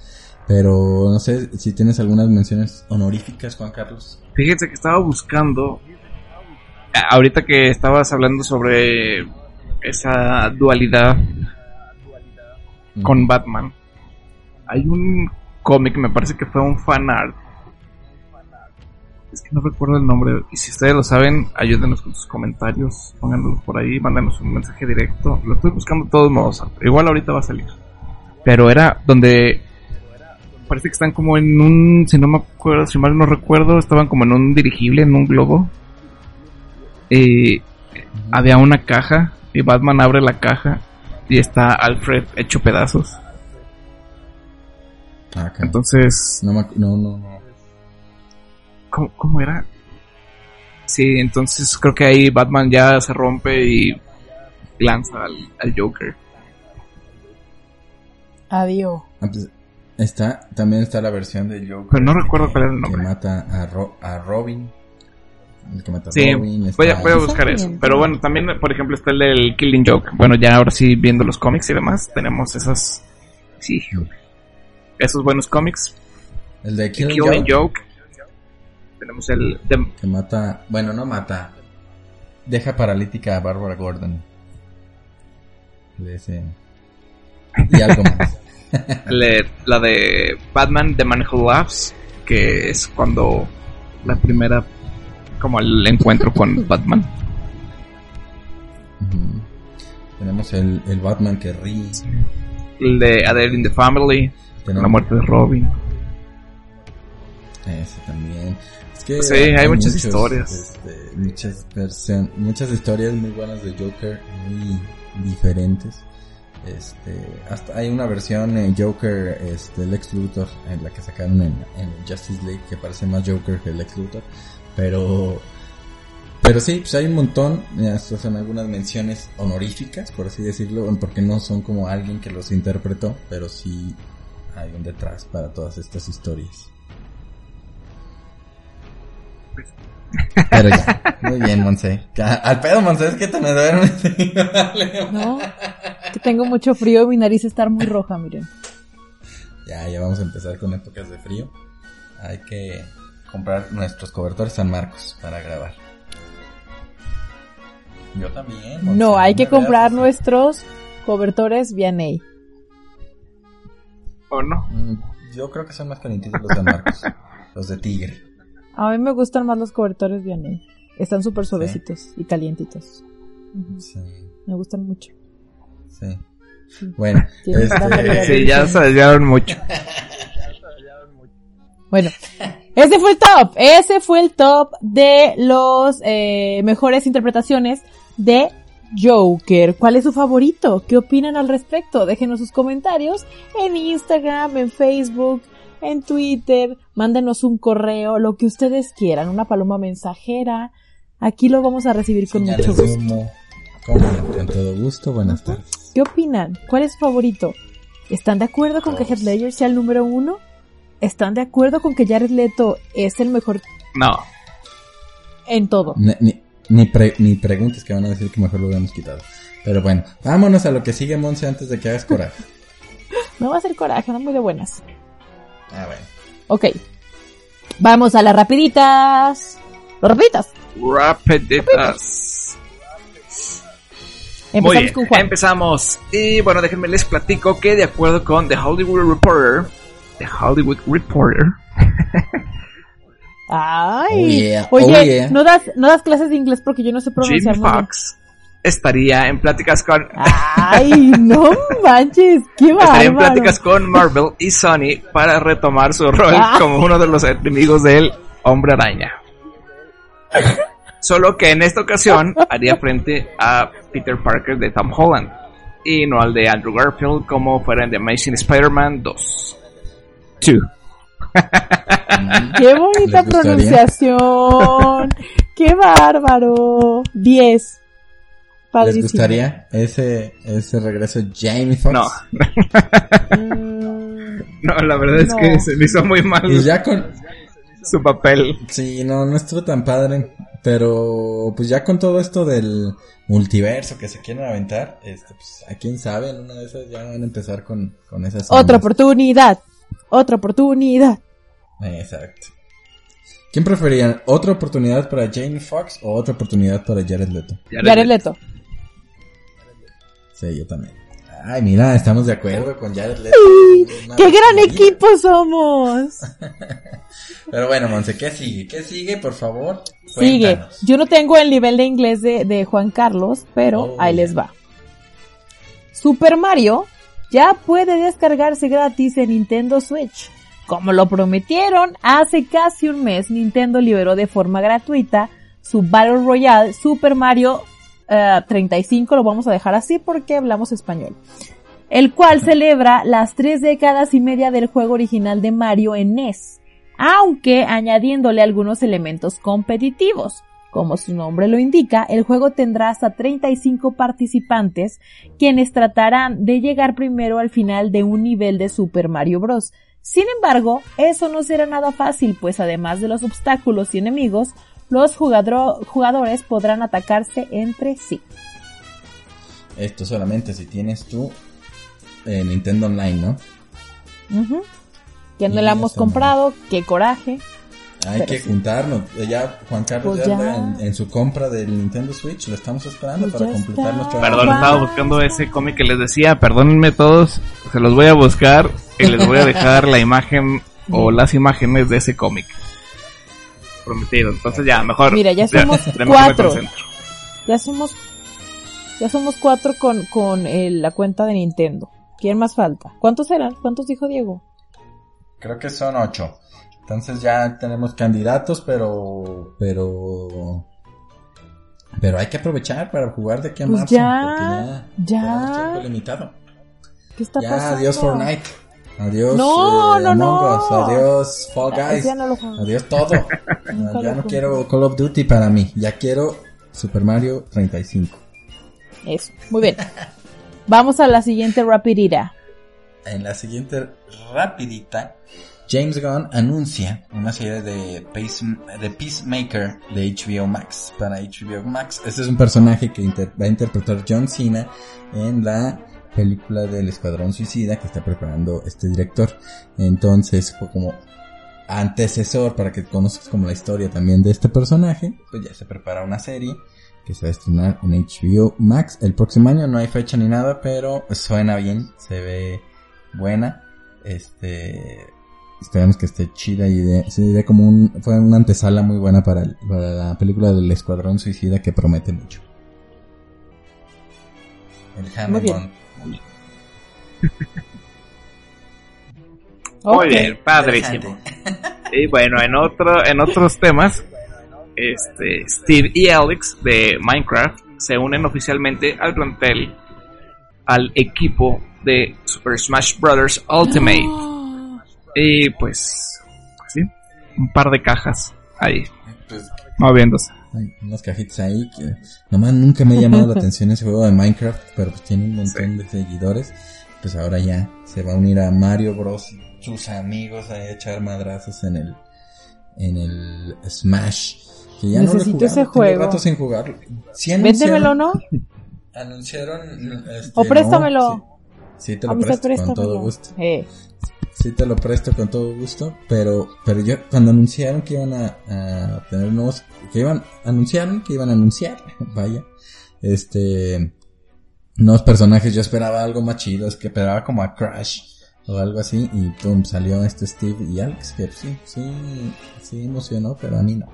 Pero no sé si tienes algunas menciones honoríficas, Juan Carlos. Fíjense que estaba buscando. Ahorita que estabas hablando sobre esa dualidad con Batman. Hay un cómic, me parece que fue un fan art. Es que no recuerdo el nombre. Y si ustedes lo saben, ayúdenos con sus comentarios. Pónganlos por ahí, mándanos un mensaje directo. Lo estoy buscando de todos modos. Igual ahorita va a salir. Pero era donde parece que están como en un, si no me acuerdo, si mal no recuerdo, estaban como en un dirigible, en un globo. Y había una caja y Batman abre la caja y está Alfred hecho pedazos. Ah. Entonces, No, no, no, no. ¿cómo, cómo era? Sí, entonces creo que ahí Batman ya se rompe y lanza al, al Joker. Adiós. Ah, pues, está, también está la versión de Joker. Pero no recuerdo que- cuál era el Que nombre. mata a, Ro- a Robin. El que mata a Sí, Robin. voy a, voy a buscar eso. bien. Pero bueno, también, por ejemplo, está el del Killing Joke. Bueno, ya ahora sí, viendo los cómics y demás, tenemos esas. Sí, esos buenos cómics. El de Killing, Killing Joke, Joke. Tenemos el. de- Que mata. Bueno, no mata. Deja paralítica a Barbara Gordon. De ese. Y algo más. le- la de Batman The Man Who Laughs. Que es cuando la primera. Como el encuentro con Batman. Tenemos el, el Batman que ríe. El de A Day in the Family. Tenemos- La muerte de Robin. Ese también. Es que Sí, hay muchas historias. este, muchas, muchas historias muy buenas de Joker, muy diferentes. Este, hasta hay una versión en Joker, este, Lex Luthor, en la que sacaron en, en Justice League, que parece más Joker que Lex Luthor. Pero, pero sí, pues hay un montón, estas son algunas menciones honoríficas, por así decirlo, porque no son como alguien que los interpretó, pero sí hay un detrás para todas estas historias. Pero ya, muy bien, Monse. Al pedo, Monse, es que te me duermes. No, que tengo mucho frío y mi nariz está muy roja, miren. Ya, ya vamos a empezar con épocas de frío. Hay que comprar nuestros cobertores San Marcos para grabar. Yo también. No, hay que comprar así. nuestros cobertores Vianney. ¿O no? Mm, Yo creo que son más calientitos los San Marcos. los de tigre. A mí me gustan más los cobertores Vianney. Están súper suavecitos y calientitos. Sí, Me gustan mucho. sí. Bueno, variedad este, Sí, ya se desviaron mucho. Bueno, ese fue el top. Ese fue el top de los eh, mejores interpretaciones de Joker. ¿Cuál es su favorito? ¿Qué opinan al respecto? Déjenos sus comentarios en Instagram, en Facebook, en Twitter. Mándenos un correo, lo que ustedes quieran, una paloma mensajera. Aquí lo vamos a recibir con señales mucho gusto. humo. Con todo gusto, buenas tardes. ¿Qué opinan? ¿Cuál es su favorito? ¿Están de acuerdo con que Heath Ledger sea el número uno? ¿Están de acuerdo con que Jared Leto es el mejor No. en todo? Ni, ni, ni, pre- ni preguntes que van a decir que mejor lo hubiéramos quitado. Pero bueno, vámonos a lo que sigue, Monse, antes de que hagas coraje. No va a ser coraje, no muy de buenas. Ah, bueno. Ok. Vamos a las rapiditas. Los rapiditas. Rapiditas. Muy Empezamos bien, con Juan. empezamos. Y bueno, déjenme les platico que de acuerdo con The Hollywood Reporter, The Hollywood Reporter, Ay. Oh, yeah, Oye, oh, yeah. no das no das clases de inglés porque yo no sé pronunciar bien. Foxx estaría en pláticas con Ay, no manches, qué estaría en bárbaro. pláticas con Marvel y Sony para retomar su rol Ah. como uno de los enemigos del Hombre Araña. Solo que en esta ocasión haría frente a Peter Parker de Tom Holland y no al de Andrew Garfield como fuera en The Amazing Spider-Man 2. 2. Qué bonita pronunciación. qué bárbaro. 10. ¿Les gustaría ese, ese regreso de Jamie Foxx? No, Mm, no, la verdad es No. que se me hizo muy mal Y ya con... su papel. Sí, no, no estuvo tan padre. Pero pues ya con todo esto del multiverso que se quieren aventar, este, pues a quién sabe, en una de esas ya van a empezar con, con esas Otra ondas. oportunidad. Otra oportunidad. Exacto. ¿Quién preferían? ¿Otra oportunidad para Jamie Foxx o otra oportunidad para Jared Leto? Jared Leto. Sí, yo también. Ay, mira, estamos de acuerdo con Jared Leto. ¡Qué gran equipo somos! Pero bueno, Monse, ¿qué sigue? ¿Qué sigue, por favor? Sigue. Yo no tengo el nivel de inglés de, de Juan Carlos, pero Oh, ahí les va. Super Mario ya puede descargarse gratis en Nintendo Switch. Como lo prometieron, hace casi un mes Nintendo liberó de forma gratuita su Battle Royale Super Mario eh, 35, lo vamos a dejar así porque hablamos español. El cual celebra las tres décadas y media del juego original de Mario en NES, aunque añadiéndole algunos elementos competitivos. Como su nombre lo indica, el juego tendrá hasta 35 participantes quienes tratarán de llegar primero al final de un nivel de Super Mario Bros. Sin embargo, eso no será nada fácil, pues además de los obstáculos y enemigos, los jugadores podrán atacarse entre sí. Esto solamente si tienes tú eh, Nintendo Online, ¿no? Ujú. Ya no la hemos comprado, qué coraje. Hay Pero que sí. juntarnos. Ya Juan Carlos Pues ya ya. anda en, en su compra del Nintendo Switch. Lo estamos esperando Pues para ya completar está. nuestro Perdón, estaba buscando ese cómic que les decía. Perdónenme todos. Se los voy a buscar y les voy a dejar la imagen o las imágenes de ese cómic. Prometido. Entonces ya, mejor. Mira, ya somos me cuatro. Ya somos, ya somos cuatro con, con eh, la cuenta de Nintendo. ¿Quién más falta? ¿Cuántos eran? ¿Cuántos dijo Diego? Creo que son ocho. Entonces ya tenemos candidatos, pero, pero, pero hay que aprovechar para jugar de aquí a Pues marzo, ya, porque ya. tenemos tiempo limitado. ¿Qué está Ya, pasando? adiós Fortnite. Adiós No, eh, no, Among no. Adiós Fall Ah, Guys. ya no. Adiós todo. Ya no quiero Call of Duty para mí. Ya quiero Super Mario 35. Eso, muy bien. Vamos a la siguiente rapidita. En la siguiente rapidita, James Gunn anuncia una serie de, Pace- de Peacemaker de HBO Max. Para HBO Max, este es un personaje que inter- va a interpretar John Cena en la película del Escuadrón Suicida que está preparando este director. Entonces, fue como antecesor para que conozcas como la historia también de este personaje, pues ya se prepara una serie que se va a estrenar en HBO Max el próximo año. No hay fecha ni nada, pero suena bien, se ve buena. Este, esperamos que esté chida y de, como un, fue una antesala muy buena para, el- para la película del Escuadrón Suicida que promete mucho. El Muy bien. Hammer Muy bien, padrísimo. Y bueno, en otro, en otros temas, este, Steve y Alex de Minecraft se unen oficialmente al plantel, al equipo de Super Smash Bros. Ultimate. Y pues, pues sí, un par de cajas ahí, Pues, moviéndose. hay unas cajitas ahí que nomás nunca me ha llamado la atención ese juego de Minecraft, pero pues tiene un montón de seguidores. Pues ahora ya se va a unir a Mario Bros. sus amigos a echar madrazos en el en el Smash. Que ya no lo he Necesito jugado, ese juego. rato sin jugarlo. Sí Véndemelo, ¿no? Anunciaron este, O préstamelo. sí, sí te lo presto con todo gusto. Eh, Sí te lo presto con todo gusto, pero pero yo cuando anunciaron que iban a, a tener nuevos que iban anunciaron que iban a anunciar, vaya, este nuevos personajes, yo esperaba algo más chido, es que esperaba como a Crash o algo así y pum, salió este Steve y Alex que sí, sí, sí emocionó, pero a mí no.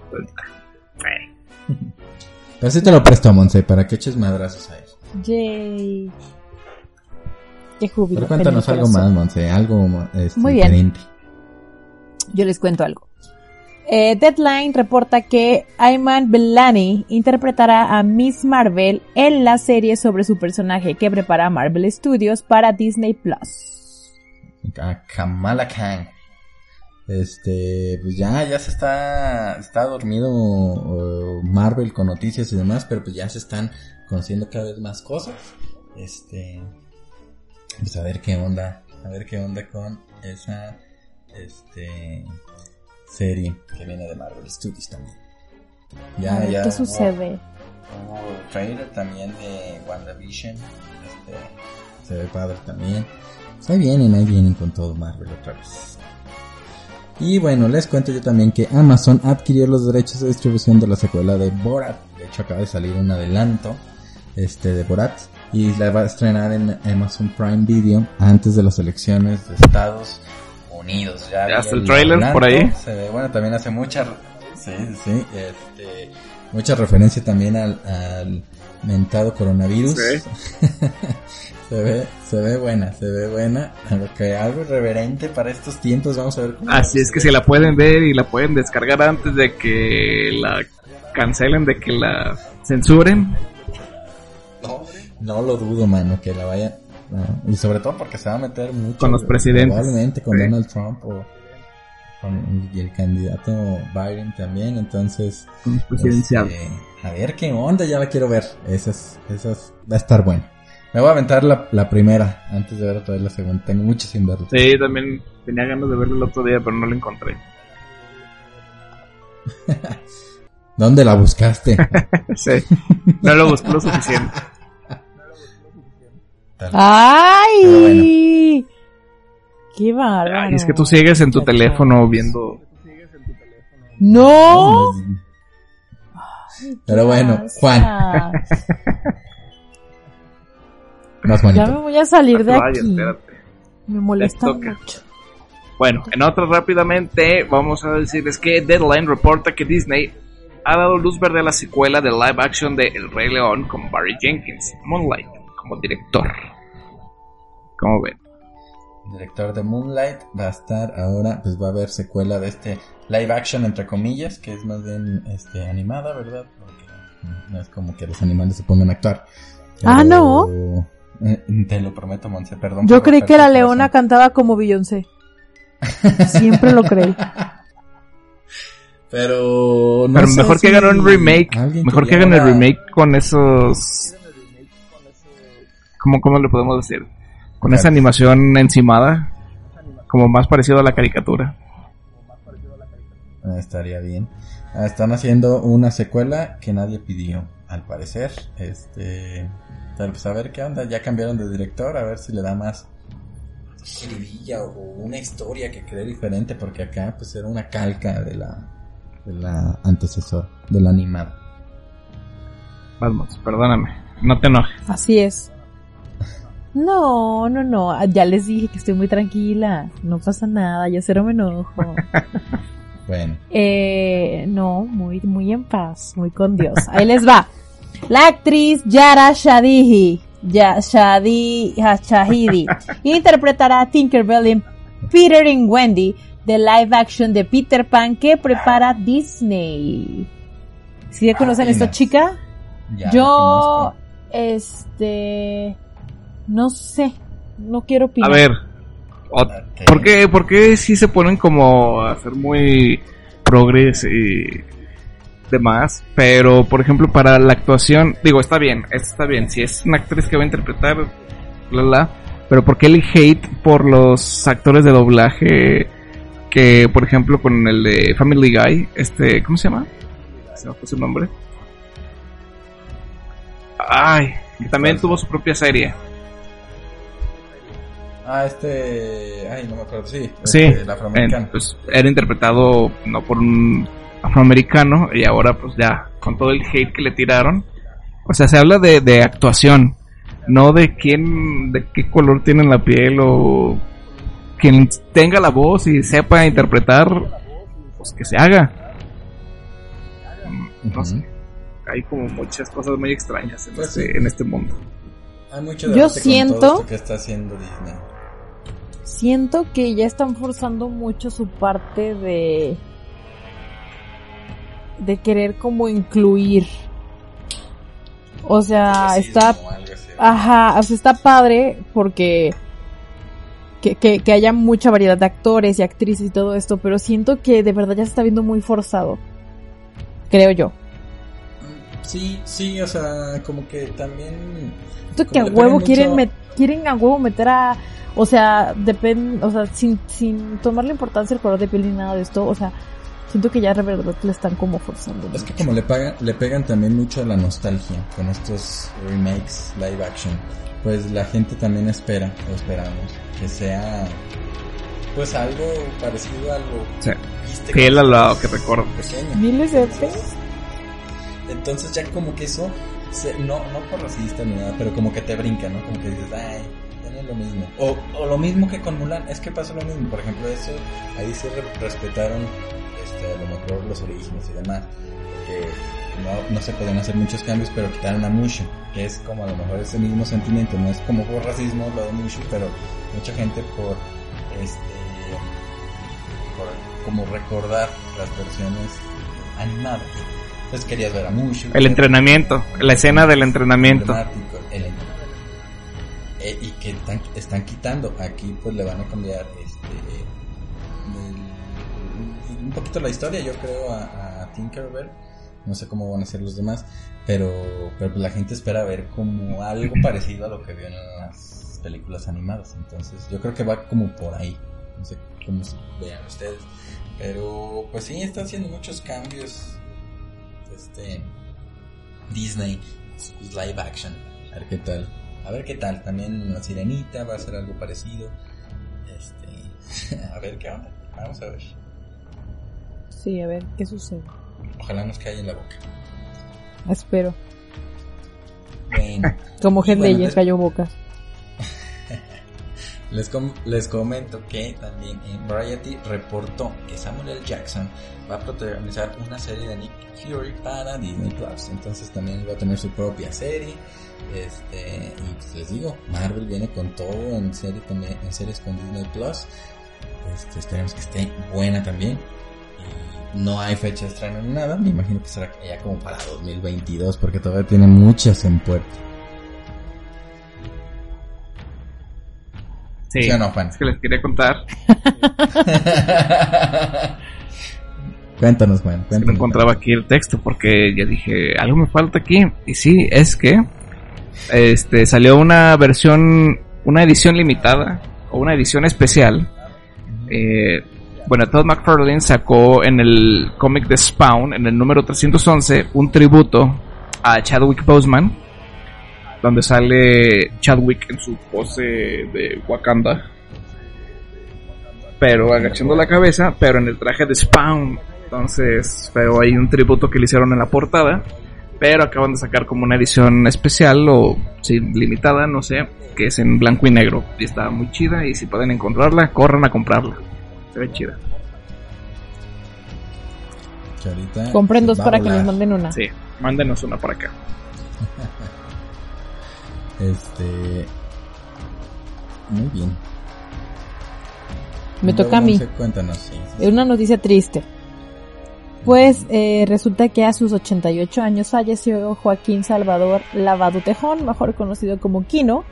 Pero sí te lo presto, Monse, para que eches madrazos a él. yay. Qué júbilo. Pero cuéntanos algo más, Monse, algo este, Muy bien. diferente. Yo les cuento algo. Eh, Deadline reporta que Ayman Bellani interpretará a Miss Marvel en la serie sobre su personaje que prepara Marvel Studios para Disney Plus. a Kamala Khan. Este, pues ya, ya se está, está dormido Marvel con noticias y demás, pero pues ya se están conociendo cada vez más cosas. Este, pues a ver qué onda, a ver qué onda con esa, este, serie que viene de Marvel Studios también. Ya, A ver ya. ¿Qué sucede? Hubo trailer también de WandaVision. Este, se ve padre también. Ahí vienen, ahí vienen con todo Marvel otra vez. Y bueno, les cuento yo también que Amazon adquirió los derechos de distribución de la secuela de Borat. De hecho, acaba de salir un adelanto este de Borat. Y la va a estrenar en Amazon Prime Video antes de las elecciones de Estados Unidos. Ya, Ya está el tráiler por ahí. Se ve, bueno, también hace mucha... Sí, sí, este, mucha referencia también al, al mentado coronavirus. Sí. se ve, se ve buena, se ve buena. Aunque algo irreverente para estos tiempos, vamos a ver cómo Así es que si la pueden ver y la pueden descargar antes de que la cancelen, de que la censuren. No, lo dudo, mano, que la vayan. no. Y sobre todo porque se va a meter mucho. Con los presidentes. Probablemente con Sí. Donald Trump o con y el candidato Biden también. Entonces, Con los presidenciales. este, a ver qué onda, ya la quiero ver. Esas, esas, va a estar bueno. Me voy a aventar la, la primera antes de ver otra vez la segunda. Tengo mucho sin verla. Sí, también tenía ganas de verlo el otro día, pero no lo encontré. ¿Dónde la buscaste? Sí, no lo busqué lo suficiente. Tal- ¡Ay! ¡Qué bárbaro! Ay, es que tú sigues en tu teléfono viendo. ¡No! Pero bueno, Juan, más Ya me voy a salir de Vaya, aquí. espérate. Me molesta mucho. Bueno, en otra rápidamente vamos a decirles que Deadline reporta que Disney ha dado luz verde a la secuela de live action de El Rey León con Barry Jenkins, Moonlight, como director. ¿Cómo ven? director de Moonlight, va a estar ahora, pues va a haber secuela de este live action, entre comillas, que es más bien este, animada, ¿verdad? Porque no es como que los animales se pongan a actuar. Ah, no. Eh, te lo prometo, Monse, perdón. Yo creí que la leona cantaba como Beyoncé. Siempre lo creí. Pero, no Pero sé mejor que si hagan un remake. Mejor que hagan el remake con esos. ¿Cómo, cómo le podemos decir? Con esa animación encimada. Como más parecido a la caricatura. Ah, estaría bien. Ah, están haciendo una secuela que nadie pidió, al parecer. Este, pues a ver qué onda. Ya cambiaron de director, a ver si le da más jiribilla o una historia que cree diferente, porque acá pues era una calca de la de la antecesor, de la animada. Vamos, perdóname. No te enojes. Así es. No, no, no. Ya les dije que estoy muy tranquila. No pasa nada. Yo cero me enojo. Bueno, Eh, no, muy, muy en paz, muy con Dios. Ahí les va. La actriz Yara Shadihi, ya, Shadi, ah, Shahidi, interpretará a Tinkerbell en Peter and Wendy, de live action de Peter Pan que prepara Disney. ¿Sí ya conocen a esta chica? ya Yo, este, no sé, no quiero A opinar. ver. o- Ok. ¿por, qué, ¿Por qué si se ponen como a hacer muy progres y demás? Pero, por ejemplo, para la actuación, digo, está bien, está bien. Si es una actriz que va a interpretar, la la. Pero ¿por qué el hate por los actores de doblaje? Que, por ejemplo, con el de Family Guy, este, ¿cómo se llama? Se me fue su nombre. Ay, que también tuvo su propia serie. Ah, este, ay, no me acuerdo, sí, Sí, este, el afroamericano. en- pues era interpretado no por un afroamericano y ahora pues ya con todo el hate que le tiraron, o sea, se habla de, de actuación, no de quién, de qué color tiene la piel o quien tenga la voz y sepa interpretar, pues que se haga. Mm, No sé, hay como muchas cosas muy extrañas en, Pues este, sí. en este mundo. Hay mucho Yo debate con siento- todo esto que está haciendo Disney. Siento que ya están forzando mucho su parte de de querer como incluir. O sea, está ajá, o sea, está padre porque que, que, que haya mucha variedad de actores y actrices y todo esto, pero siento que de verdad ya se está viendo muy forzado. Creo yo. Sí, sí, o sea, como que también... Siento que a huevo quieren mucho- met- quieren a huevo meter a o sea, depende, o sea, sin sin tomarle importancia el color de piel ni nada de esto, o sea, siento que ya de verdad le están como forzando. Es que mucho. como le, pagan, le pegan también mucho a la nostalgia con estos remakes live action, pues la gente también espera, o esperamos, que sea pues algo parecido a lo Sí. Fiel a lo que recuerdo. pequeño. Miles de veces. Entonces ya como que eso, se- no, no por racista ni nada, pero como que te brinca, ¿no? Como que dices, ay, lo mismo. O, o lo mismo que con Mulan, es que pasó lo mismo, por ejemplo, eso, ahí sí re- respetaron este, a lo mejor los orígenes y demás, porque no, no se podían hacer muchos cambios, pero quitaron a Mushu, que es como a lo mejor ese mismo sentimiento, no es como por racismo lo de Mushu, pero mucha gente por, este, por como recordar las versiones animadas. Entonces querías ver a Mushu. El entrenamiento, la escena del entrenamiento. el eh, y que están, están quitando. Aquí pues le van a cambiar este el- un poquito la historia, yo creo, a, a Tinkerbell. No sé cómo van a ser los demás, pero, pero pues, la gente espera ver como algo parecido a lo que vio en las películas animadas. Entonces yo creo que va como por ahí. No sé cómo vean ustedes. Pero pues sí, está haciendo muchos cambios. Este Disney, live action. A ver qué tal. A ver qué tal. También la sirenita va a ser algo parecido. Este, a ver qué onda. Vamos a ver. Sí, a ver qué sucede. Ojalá nos caiga en la boca. Espero. Bueno, Como Heath bueno, des- cayó bocas. Les, com- les comento que también en Variety reportó que Samuel L. Jackson va a protagonizar una serie de Nick Fury para Disney Plus. Entonces también va a tener su propia serie. Este, y pues les digo, Marvel viene con todo en serie en series con Disney Plus. Este, esperemos que esté buena también. Y no hay fecha de estreno ni nada. Me imagino que será ya como para 2022 porque todavía tiene muchas en puerta. Sí, ¿Sí o no, Juan? es que les quería contar. Cuéntanos, Juan. Que no Cuéntanos. encontraba aquí el texto porque ya dije, algo me falta aquí. Y sí, es que este salió una versión, una edición limitada o una edición especial. Eh, bueno, Todd McFarlane sacó en el cómic de Spawn, en el número 311, un tributo a Chadwick Boseman, donde sale Chadwick en su pose de Wakanda, pero agachando la cabeza, pero en el traje de Spawn. Entonces, pero hay un tributo que le hicieron en la portada, pero acaban de sacar como una edición especial o sí, limitada, no sé, que es en blanco y negro y está muy chida y si pueden encontrarla, corran a comprarla. Se ve chida. Compren dos para que les manden una. Sí, mándenos una para acá. Este. Muy bien. Me toca a mí. Cuéntanos, sí. Es una noticia triste. Pues eh, resulta que a sus 88 años falleció Joaquín Salvador Lavado Tejón, mejor conocido como Kino,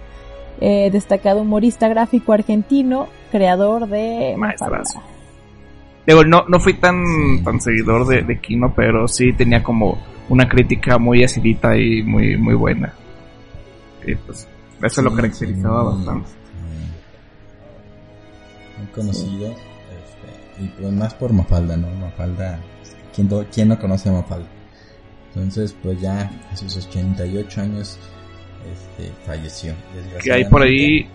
eh, destacado humorista gráfico argentino, creador de Maestrazo. Mafalda. Digo, no, no fui tan, Sí. tan seguidor de, de Kino, pero sí tenía como una crítica muy acidita y muy, muy buena. Y pues, eso lo caracterizaba sí, bastante. Muy, muy conocido. este, y pues más por Mafalda, ¿no? Mafalda. ¿Quién, no conoce a Mafalda? Entonces, pues ya a sus 88 años este, falleció. Que hay por ahí,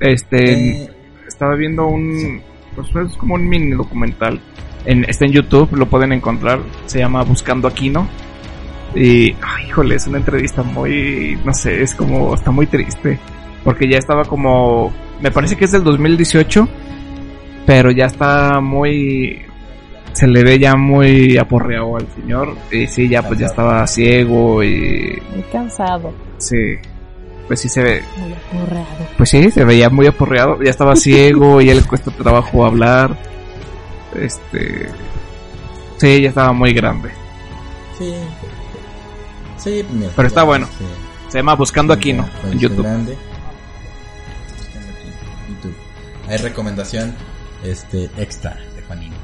este, Eh, estaba viendo un, pues es como un mini documental. En, está en YouTube, lo pueden encontrar. Se llama Buscando a Kino. Y, ay, híjole, es una entrevista muy, no sé, es como, está muy triste. Porque ya estaba como, me parece que es del 2018, pero ya está muy, se le ve ya muy aporreado al señor. Y sí, ya pues ya estaba ciego y, Muy cansado, sí, pues sí se ve, muy aporreado. pues sí, se veía muy aporreado. Ya estaba ciego y ya le cuesta trabajo hablar. Este. Sí, ya estaba muy grande. sí. Sí, mira, Pero está bueno. este, Se llama Buscando Aquino Ya, en YouTube. grande. YouTube. Hay recomendación este extra de Juanino.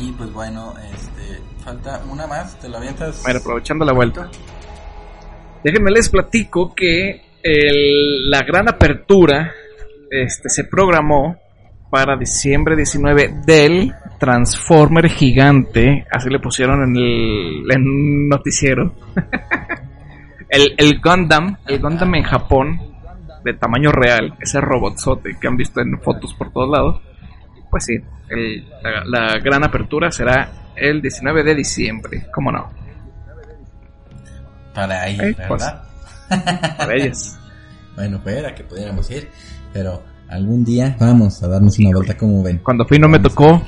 Y pues bueno, este falta una más, te la avientas. Bueno, aprovechando la vuelta. Déjenme les platico que el- la gran apertura este, se programó para diciembre 19 del Transformer gigante. Así le pusieron en el noticiero. el, el Gundam, el Gundam en Japón, de tamaño real, ese robotzote que han visto en fotos por todos lados. Pues sí, el- la, la gran apertura será el 19 de diciembre, ¿cómo no? para ahí, Eh, pues. ¿verdad? Para ellas. Bueno, pues era que pudiéramos ir, pero algún día vamos a darnos una vuelta como ven. Cuando fui no me tocó.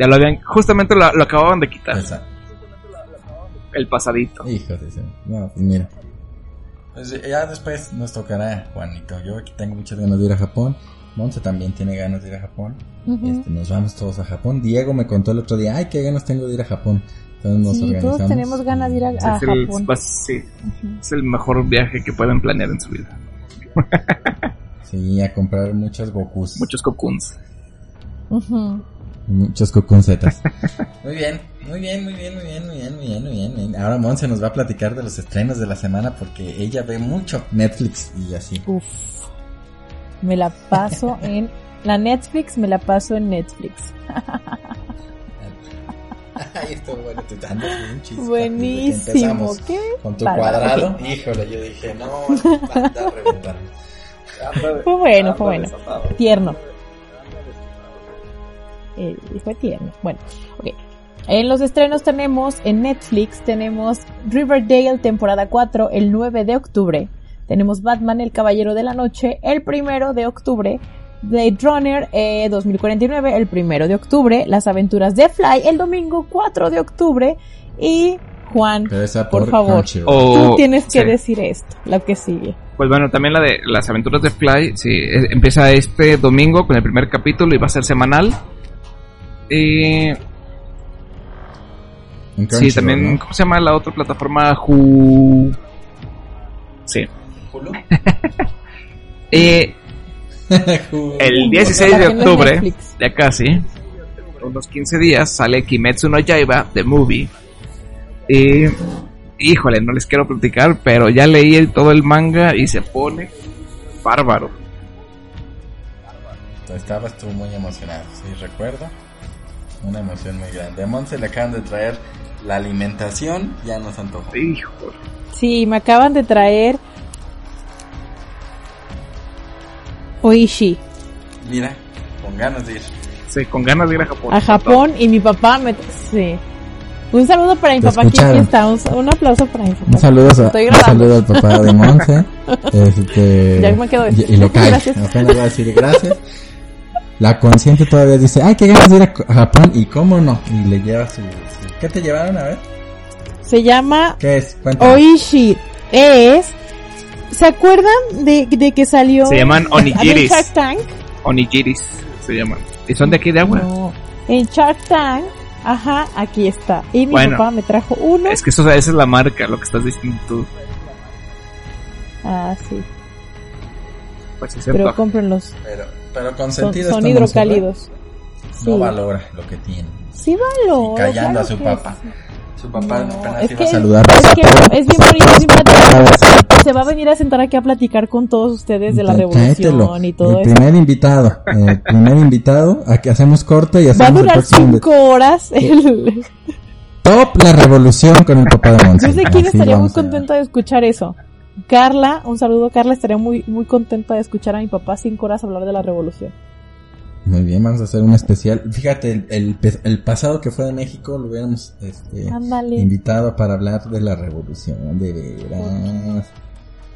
Ya lo habían, justamente lo, lo acababan de quitar. Ah, El pasadito. hijo de ese- No, pues mira. Pues ya después nos tocará, Juanito. Yo aquí tengo muchas ganas de ir a Japón. Monse también tiene ganas de ir a Japón. Este, nos vamos todos a Japón. Diego me contó el otro día, ay, qué ganas tengo de ir a Japón. Entonces nos Sí, organizamos. todos tenemos ganas de ir a, a es, el, Japón. sí, es el mejor viaje que pueden planear en su vida. Sí, a comprar muchos Gokus. Muchos muy bien, muy bien, muy bien, muy bien, muy bien, muy bien, muy bien, muy bien. Ahora Monse nos va a platicar de los estrenos de la semana porque ella ve mucho Netflix y así. Uf. Me la paso en la Netflix, me la paso en Netflix. Ay, esto bueno, tú andas bien chispa. Buenísimo. ¿Qué? Con tu bárbaro. cuadrado, híjole, yo dije, no, anda a reventar. Fue bueno, fue bueno. Tierno. Eh, fue tierno. Bueno, ok. En los estrenos tenemos en Netflix, tenemos Riverdale temporada 4 el 9 de octubre. Tenemos Batman el Caballero de la Noche el primero de octubre, Blade Runner eh, 2049 el primero de octubre, Las Aventuras de Fly el domingo 4 de octubre y Juan, por por favor, Crunchyroll. O- tú tienes que sí. decir esto, lo que sigue. Pues bueno, también la de las aventuras de Fly, sí, eh, empieza este domingo con el primer capítulo y va a ser semanal. Y En sí, también, ¿no? ¿cómo se llama la otra plataforma? Hu... Sí. Y el 16 La de octubre, ya casi, unos 15 días, sale Kimetsu no Yaiba, The Movie. Y, híjole, no les quiero platicar, pero ya leí el- todo el manga y se pone bárbaro. Estabas tú muy emocionado, sí, recuerdo. Una emoción muy grande. A Monse le acaban de traer la alimentación, ya nos antojó. Híjole. Sí, me acaban de traer Oishi Mira, con ganas de ir. Sí, con ganas de ir a Japón. a Japón y mi papá me... Sí. Un saludo para mi papá, aquí está. Un, un aplauso para mi papá. Un saludo, a, Estoy un saludo al papá de Monse. este, Ya me quedo. Y, y lo cae. Gracias. Apenas va a decir gracias. La consciente todavía dice, ay, qué ganas de ir a, a Japón. Y cómo no. Y le lleva su, su- ¿Qué te llevaron a ver? Se llama ¿Qué es? Cuéntame. Oishi. Es... ¿Se acuerdan de, de que salió... Se llaman onigiris. en Shark Tank? Onigiris se llaman. ¿Y son de aquí de agua? No. En Shark Tank, ajá, aquí está. Y mi Bueno. papá me trajo uno. Es que eso, esa es la marca, lo que estás diciendo tú. Ah, sí. Pues sí, Pero cómprenlos. Pero, pero Son, consentido son Monse, hidrocálidos. ¿verdad? Sí. No valora lo que tiene. Sí valora. Y callando a su papá. sí. Su papá No, apenas es iba que, a saludar. es que es bien bonito, es bien platicado. Se va a venir a sentar aquí a platicar con todos ustedes de la Cáetelo. revolución y todo el eso. primer invitado, el primer invitado, aquí hacemos corte y Va a hacemos el durar cinco horas. El... top la revolución con el papá de Monse. Yo sé quién Así estaría muy contenta de escuchar eso. Carla, un saludo Carla, estaría muy muy contenta de escuchar a mi papá cinco horas hablar de la revolución. Muy bien, vamos a hacer un especial. Fíjate, el, el, el pasado que fue de México lo hubiéramos este, invitado para hablar de la revolución, de veras.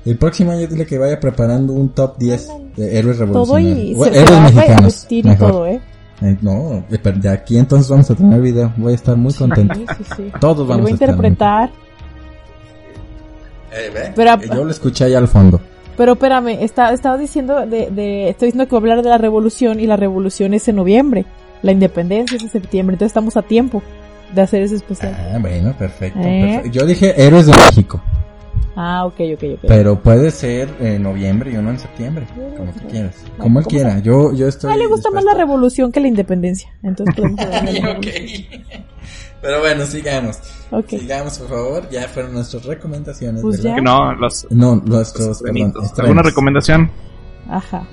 El próximo año dile que vaya preparando un top 10 de héroes Todo revolucionarios. y Bueno, se, se héroes mexicanos. vestir y mejor. todo, ¿eh? Eh, no, de aquí entonces vamos a tener video. Voy a estar muy contento. Sí, sí, sí. Todos vamos voy a a estar muy interpretar. Eh, Pero- Eh, yo lo escuché allá al fondo. Pero espérame, está, estaba diciendo de, de, estoy diciendo que voy a hablar de la revolución y la revolución es en noviembre. La independencia es en septiembre, entonces estamos a tiempo de hacer ese especial. Ah, bueno, perfecto, ¿Eh? perfecto. Yo dije héroes de México, Ah, ok, ok, ok. pero puede ser en noviembre y uno en septiembre, como tú quieras. Como él ¿cómo quiera. Yo, yo estoy. A él le gusta más la dispuesto. revolución que la independencia. Entonces podemos hablar de la revolución. Pero bueno, sigamos. Sigamos, por favor. Ya fueron nuestras recomendaciones. Pues ¿verdad? ya. Que no, los, No, los nuestros. estrenos. ¿Alguna recomendación? Ajá.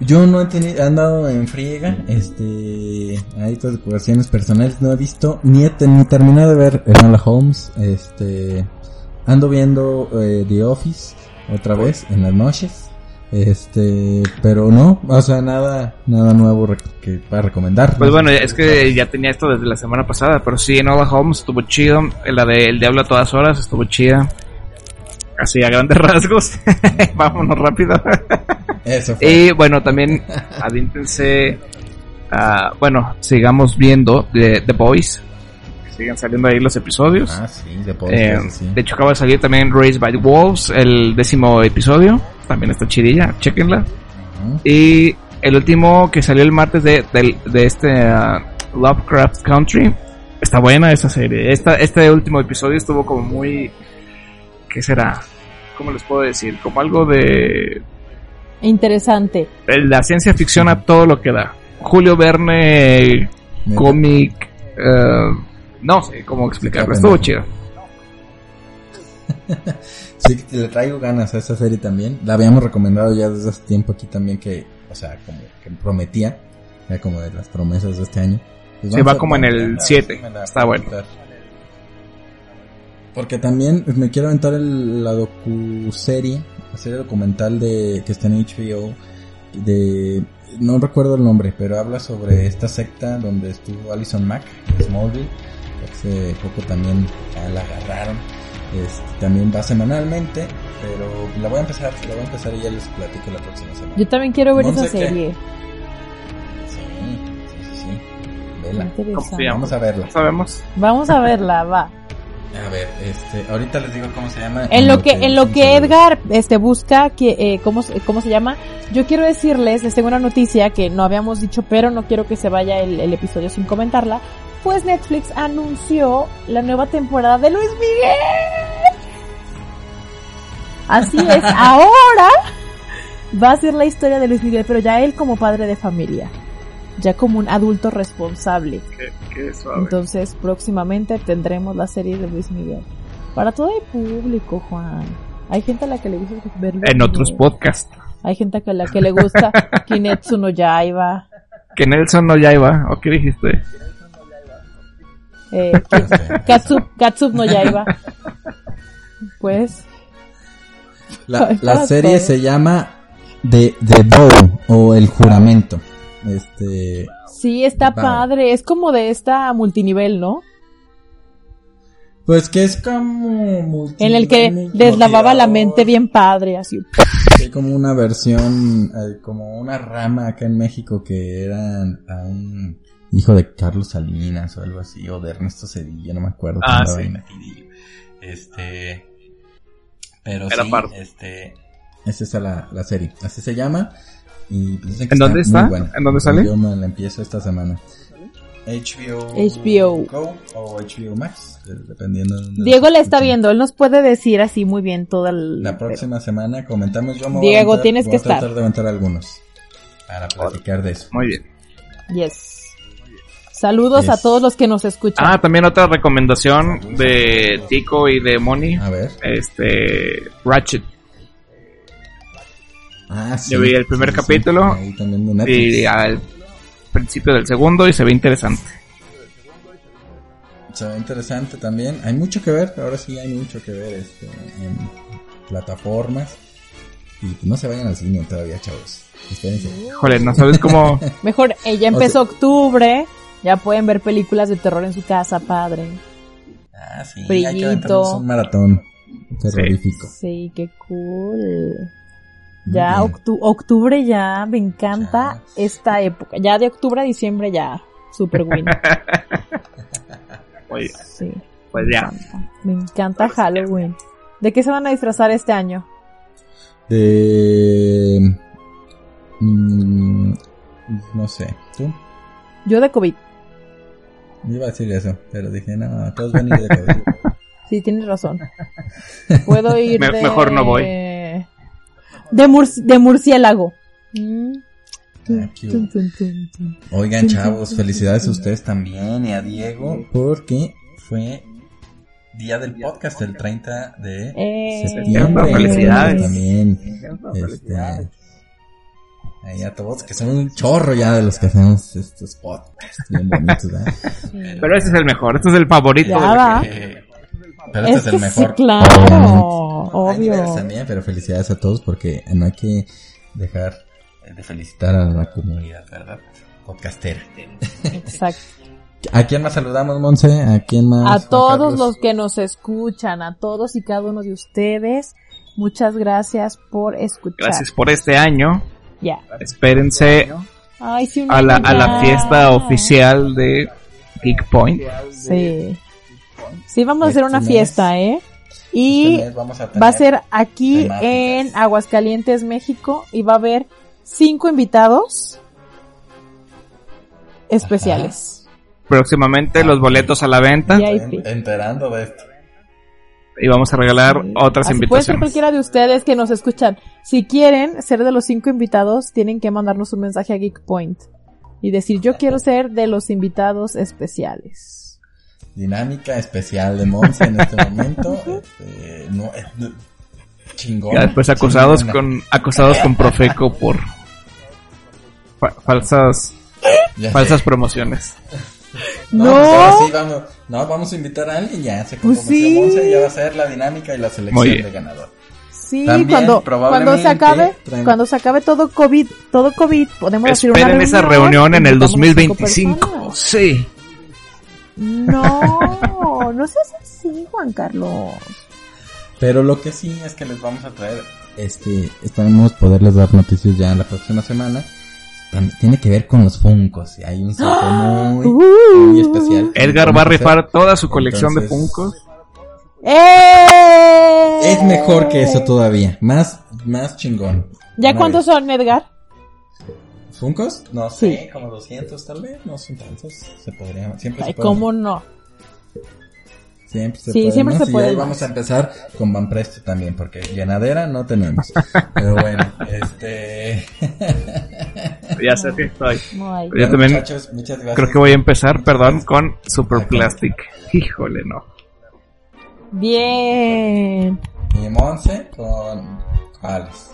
Yo no he tenido, he andado en friega, este, hay otras ocupaciones personales, no he visto, ni he te- ni terminado de ver Enola Holmes, este, ando viendo eh, The Office otra vez en las noches, este, pero no, o sea, nada, nada nuevo que para recomendar. Pues bueno, es que ya tenía esto desde la semana pasada, pero sí, Enola Holmes estuvo chido. La de El Diablo a todas horas estuvo chida. Así a grandes rasgos. Vámonos rápido. Eso fue. y bueno, también adíntense. ah, bueno, sigamos viendo The, The Boys. Sigan saliendo ahí los episodios. Ah, sí, de Eh, sí. De hecho, acaba de salir también Raised by the Wolves, el décimo episodio. También está chidilla, chequenla. Y el último que salió el martes de, de este ah, Lovecraft Country. Está buena esa serie. Esta, este último episodio estuvo como muy... ¿Qué será? ¿Cómo les puedo decir? Como algo de... Interesante. La ciencia ficción a todo lo que da. Julio Verne, cómic... eh, no sé cómo explicarlo. Estuvo chido. Sí, le traigo ganas a esa serie también. La habíamos recomendado ya desde hace tiempo aquí también que, o sea, como que prometía, ya como de las promesas de este año. Pues Se vamos va como en el a ver si 7. me la Está bueno. Porque también me quiero aventar el, la docuserie, la serie documental de que está en HBO de no recuerdo el nombre, pero habla sobre esta secta donde estuvo Alison Mack de Smallville. Hace poco también ya la agarraron. Este, también va semanalmente, pero la voy a empezar, la voy a empezar y ya les platico la próxima semana. Yo también quiero ver Monse, esa serie. Sí, sí, sí, sí. Vela. Vamos a verla. Sabemos. Vamos a verla, va. A ver, este, ahorita les digo cómo se llama. En lo que, en lo que Edgar este busca que eh, cómo se- cómo se llama, yo quiero decirles, les tengo una noticia que no habíamos dicho, pero no quiero que se vaya el, el episodio sin comentarla. Pues Netflix anunció la nueva temporada de Luis Miguel. Así es, ahora va a ser la historia de Luis Miguel, pero ya él como padre de familia, ya como un adulto responsable. Qué, qué suave. Entonces, próximamente tendremos la serie de Luis Miguel. Para todo el público, Juan. Hay gente a la que le gusta ver Luis en otros podcasts. Hay gente a la que le gusta Kinetsu no Yaiba. Que Nelson no ya iba. ¿O qué dijiste? Eh, Katsup, Katsup no Yaiba. Pues, La, serie se llama The, The Vow o El Juramento. Este, sí, está padre. Es como de esta multinivel, ¿no? pues que es como multi- En el que deslavaba la mente bien padre, así. Sí, como una versión, eh, como una rama acá en México que era a un hijo de Carlos Salinas o algo así, o de Ernesto Cedillo, no me acuerdo. Ah, sí. metidillo. Este, pero Era sí, parte. este, es esa la, la serie, así se llama. Y pues dicen que ¿En dónde muy está? buena. ¿En dónde sale? Yo me la empiezo esta semana. HBO, HBO. Go o HBO Max, eh, dependiendo. de Diego la está viendo. Él nos puede decir así muy bien toda el... La próxima semana comentamos. Yo me voy a Diego, aventar- tienes voy que a tratar estar. de aventar algunos para platicar de eso. Muy bien. Yes. Saludos a todos los que nos escuchan. Ah, también otra recomendación de Tico y de Moni. A ver. Este, Ratchet. Ah, sí. Yo vi el primer Sí, sí, capítulo Ahí también de Netflix. Y al principio del segundo y se ve interesante. Se ve interesante también. Hay mucho que ver. Ahora sí hay mucho que ver este, en plataformas. Y no se vayan al cine todavía, chavos. Espérense. Joder, no sabes cómo... Mejor, eh, ya empezó octubre. Ya pueden ver películas de terror en su casa, padre. Ah, sí. Brillito. Un maratón terrorífico. Sí, qué cool. Muy Ya octu- octubre ya, me encanta Ya. esta época. Ya de octubre a diciembre ya, super win. Sí, pues me ya. encanta. Me encanta Halloween. ¿De qué se van a disfrazar este año? De... mm, no sé. ¿Tú? Yo de COVID. Iba a decir eso, pero dije, no, todos van a ir de cabeza. Sí, tienes razón. Puedo ir Me- de... mejor no voy. De, murci- de murciélago. Mm. Oigan, chavos, felicidades a ustedes también y a Diego, porque fue día del podcast el 30 de Eh, septiembre. Felicidades. También, este, ahí a todos, que son un chorro ya de los que hacemos estos podcasts bien bonitos, ¿verdad? Pero este es el mejor, este es el favorito. Ya. Eh, pero este es, que el mejor. sí, claro, obvio. también, pero felicidades a todos porque no hay que dejar de felicitar a la comunidad, ¿verdad? Podcastera. Exacto. ¿A quién más saludamos, Monse? ¿A quién más? A Juan todos Carlos? los que nos escuchan, a todos y cada uno de ustedes, muchas gracias por escuchar. Gracias por este año. Ya. Espérense Ay, sí, un a la, a la fiesta oficial de Geek Point. Sí. Sí, vamos a hacer una Este fiesta, ¿eh? Y Este va a ser aquí en Aguascalientes, México, y va a haber cinco invitados especiales. Próximamente los boletos a la venta enterando de esto. Y vamos a regalar Sí. otras Así puede ser invitaciones. cualquiera de ustedes que nos escuchan. Si quieren ser de los cinco invitados, tienen que mandarnos un mensaje a Geek Point y decir yo quiero ser de los invitados especiales. Dinámica especial de Monse en este momento. Este, no, eh, no, chingón. Ya después acusados Chingona. con acusados con Profeco por fa- falsas Ya sé. falsas promociones. No, No. pues ahora sí vamos, no, vamos a invitar a alguien ya. Se Pues comprometió sí. Monse y ya va a ser la dinámica y la selección de ganador. Sí, También, cuando, probablemente, cuando se acabe, traen- cuando se acabe todo COVID, todo COVID, podemos hacer una Esperen reunión. esa reunión en el invitamos a cinco 2025. personas. Sí. No, no seas así, Juan Carlos. Pero lo que sí es que les vamos a traer, este, esperemos poderles dar noticias ya en la próxima semana. Tiene que ver con los Funcos. y Hay un sitio muy, muy especial. Edgar va a rifar toda su colección de Funkos. ¡Eh! Es mejor que eso todavía. Más, más chingón. ¿Ya Una cuántos vez. son, Edgar? ¿Funcos? No sé, Sí. como 200 tal vez. No son tantos. Se podría, siempre Ay, se puede. ¿cómo no? Siempre se Sí, puede siempre más, se y puede vamos a empezar con Van Presto también, porque llenadera no tenemos. Pero bueno. Ya sé que estoy. Yo también muchachos, muchas gracias. Creo que voy a empezar, perdón, con Super Plastic. Híjole, no. Bien. Y Monse con... ¿Cuáles?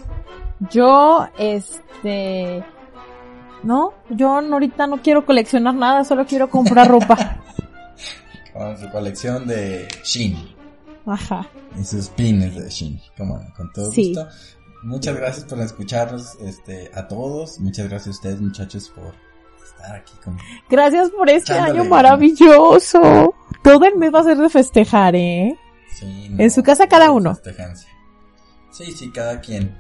Yo, este... No, yo ahorita no quiero coleccionar nada, solo quiero comprar ropa. Con su colección de Shin. Ajá. Y sus pines de Shin. Como con todo Sí. gusto. Muchas gracias por escucharnos este, a todos. Muchas gracias a ustedes, muchachos, por estar aquí con... Gracias por este año maravilloso. Todo el mes va a ser de festejar, ¿eh? Sí, En su casa cada uno. festejancia. Sí, sí, cada quien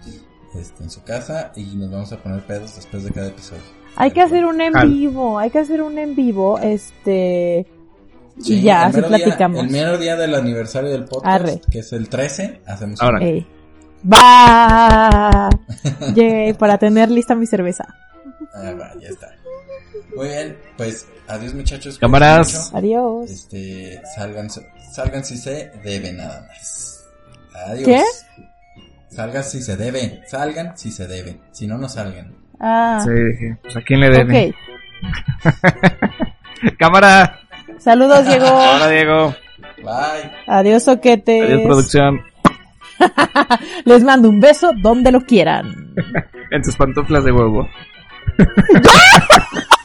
este, en su casa y nos vamos a poner pedos después de cada episodio. Hay que hacer un en vivo, hay que hacer un en vivo, este... Sí, y ya, así día- platicamos. el mero día del aniversario del podcast, Arre. que es el 13, hacemos Ahora. un-. Va. Yay, para tener lista mi cerveza. Ah, va, ya está. Muy bien, pues adiós muchachos. Cámaras. Adiós. Este, salgan, salgan si se debe nada más. Adiós. ¿Qué? Salgan si se debe, salgan si se debe, si no, no salgan. Ah, Sí, dije, pues a quién le debe. ok. Cámara. Saludos, Diego. Hola, Diego. Bye. Adiós, soquetes. Adiós, producción. Les mando un beso donde lo quieran. En tus pantuflas de huevo.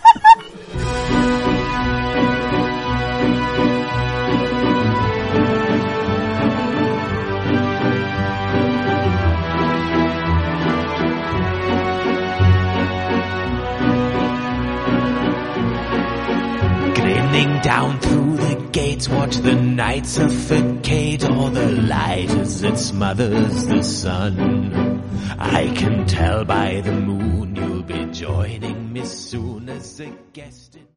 Down through the gates, watch the night suffocate. All the light as it smothers the sun. I can tell by the moon you'll be joining me soon as a guest.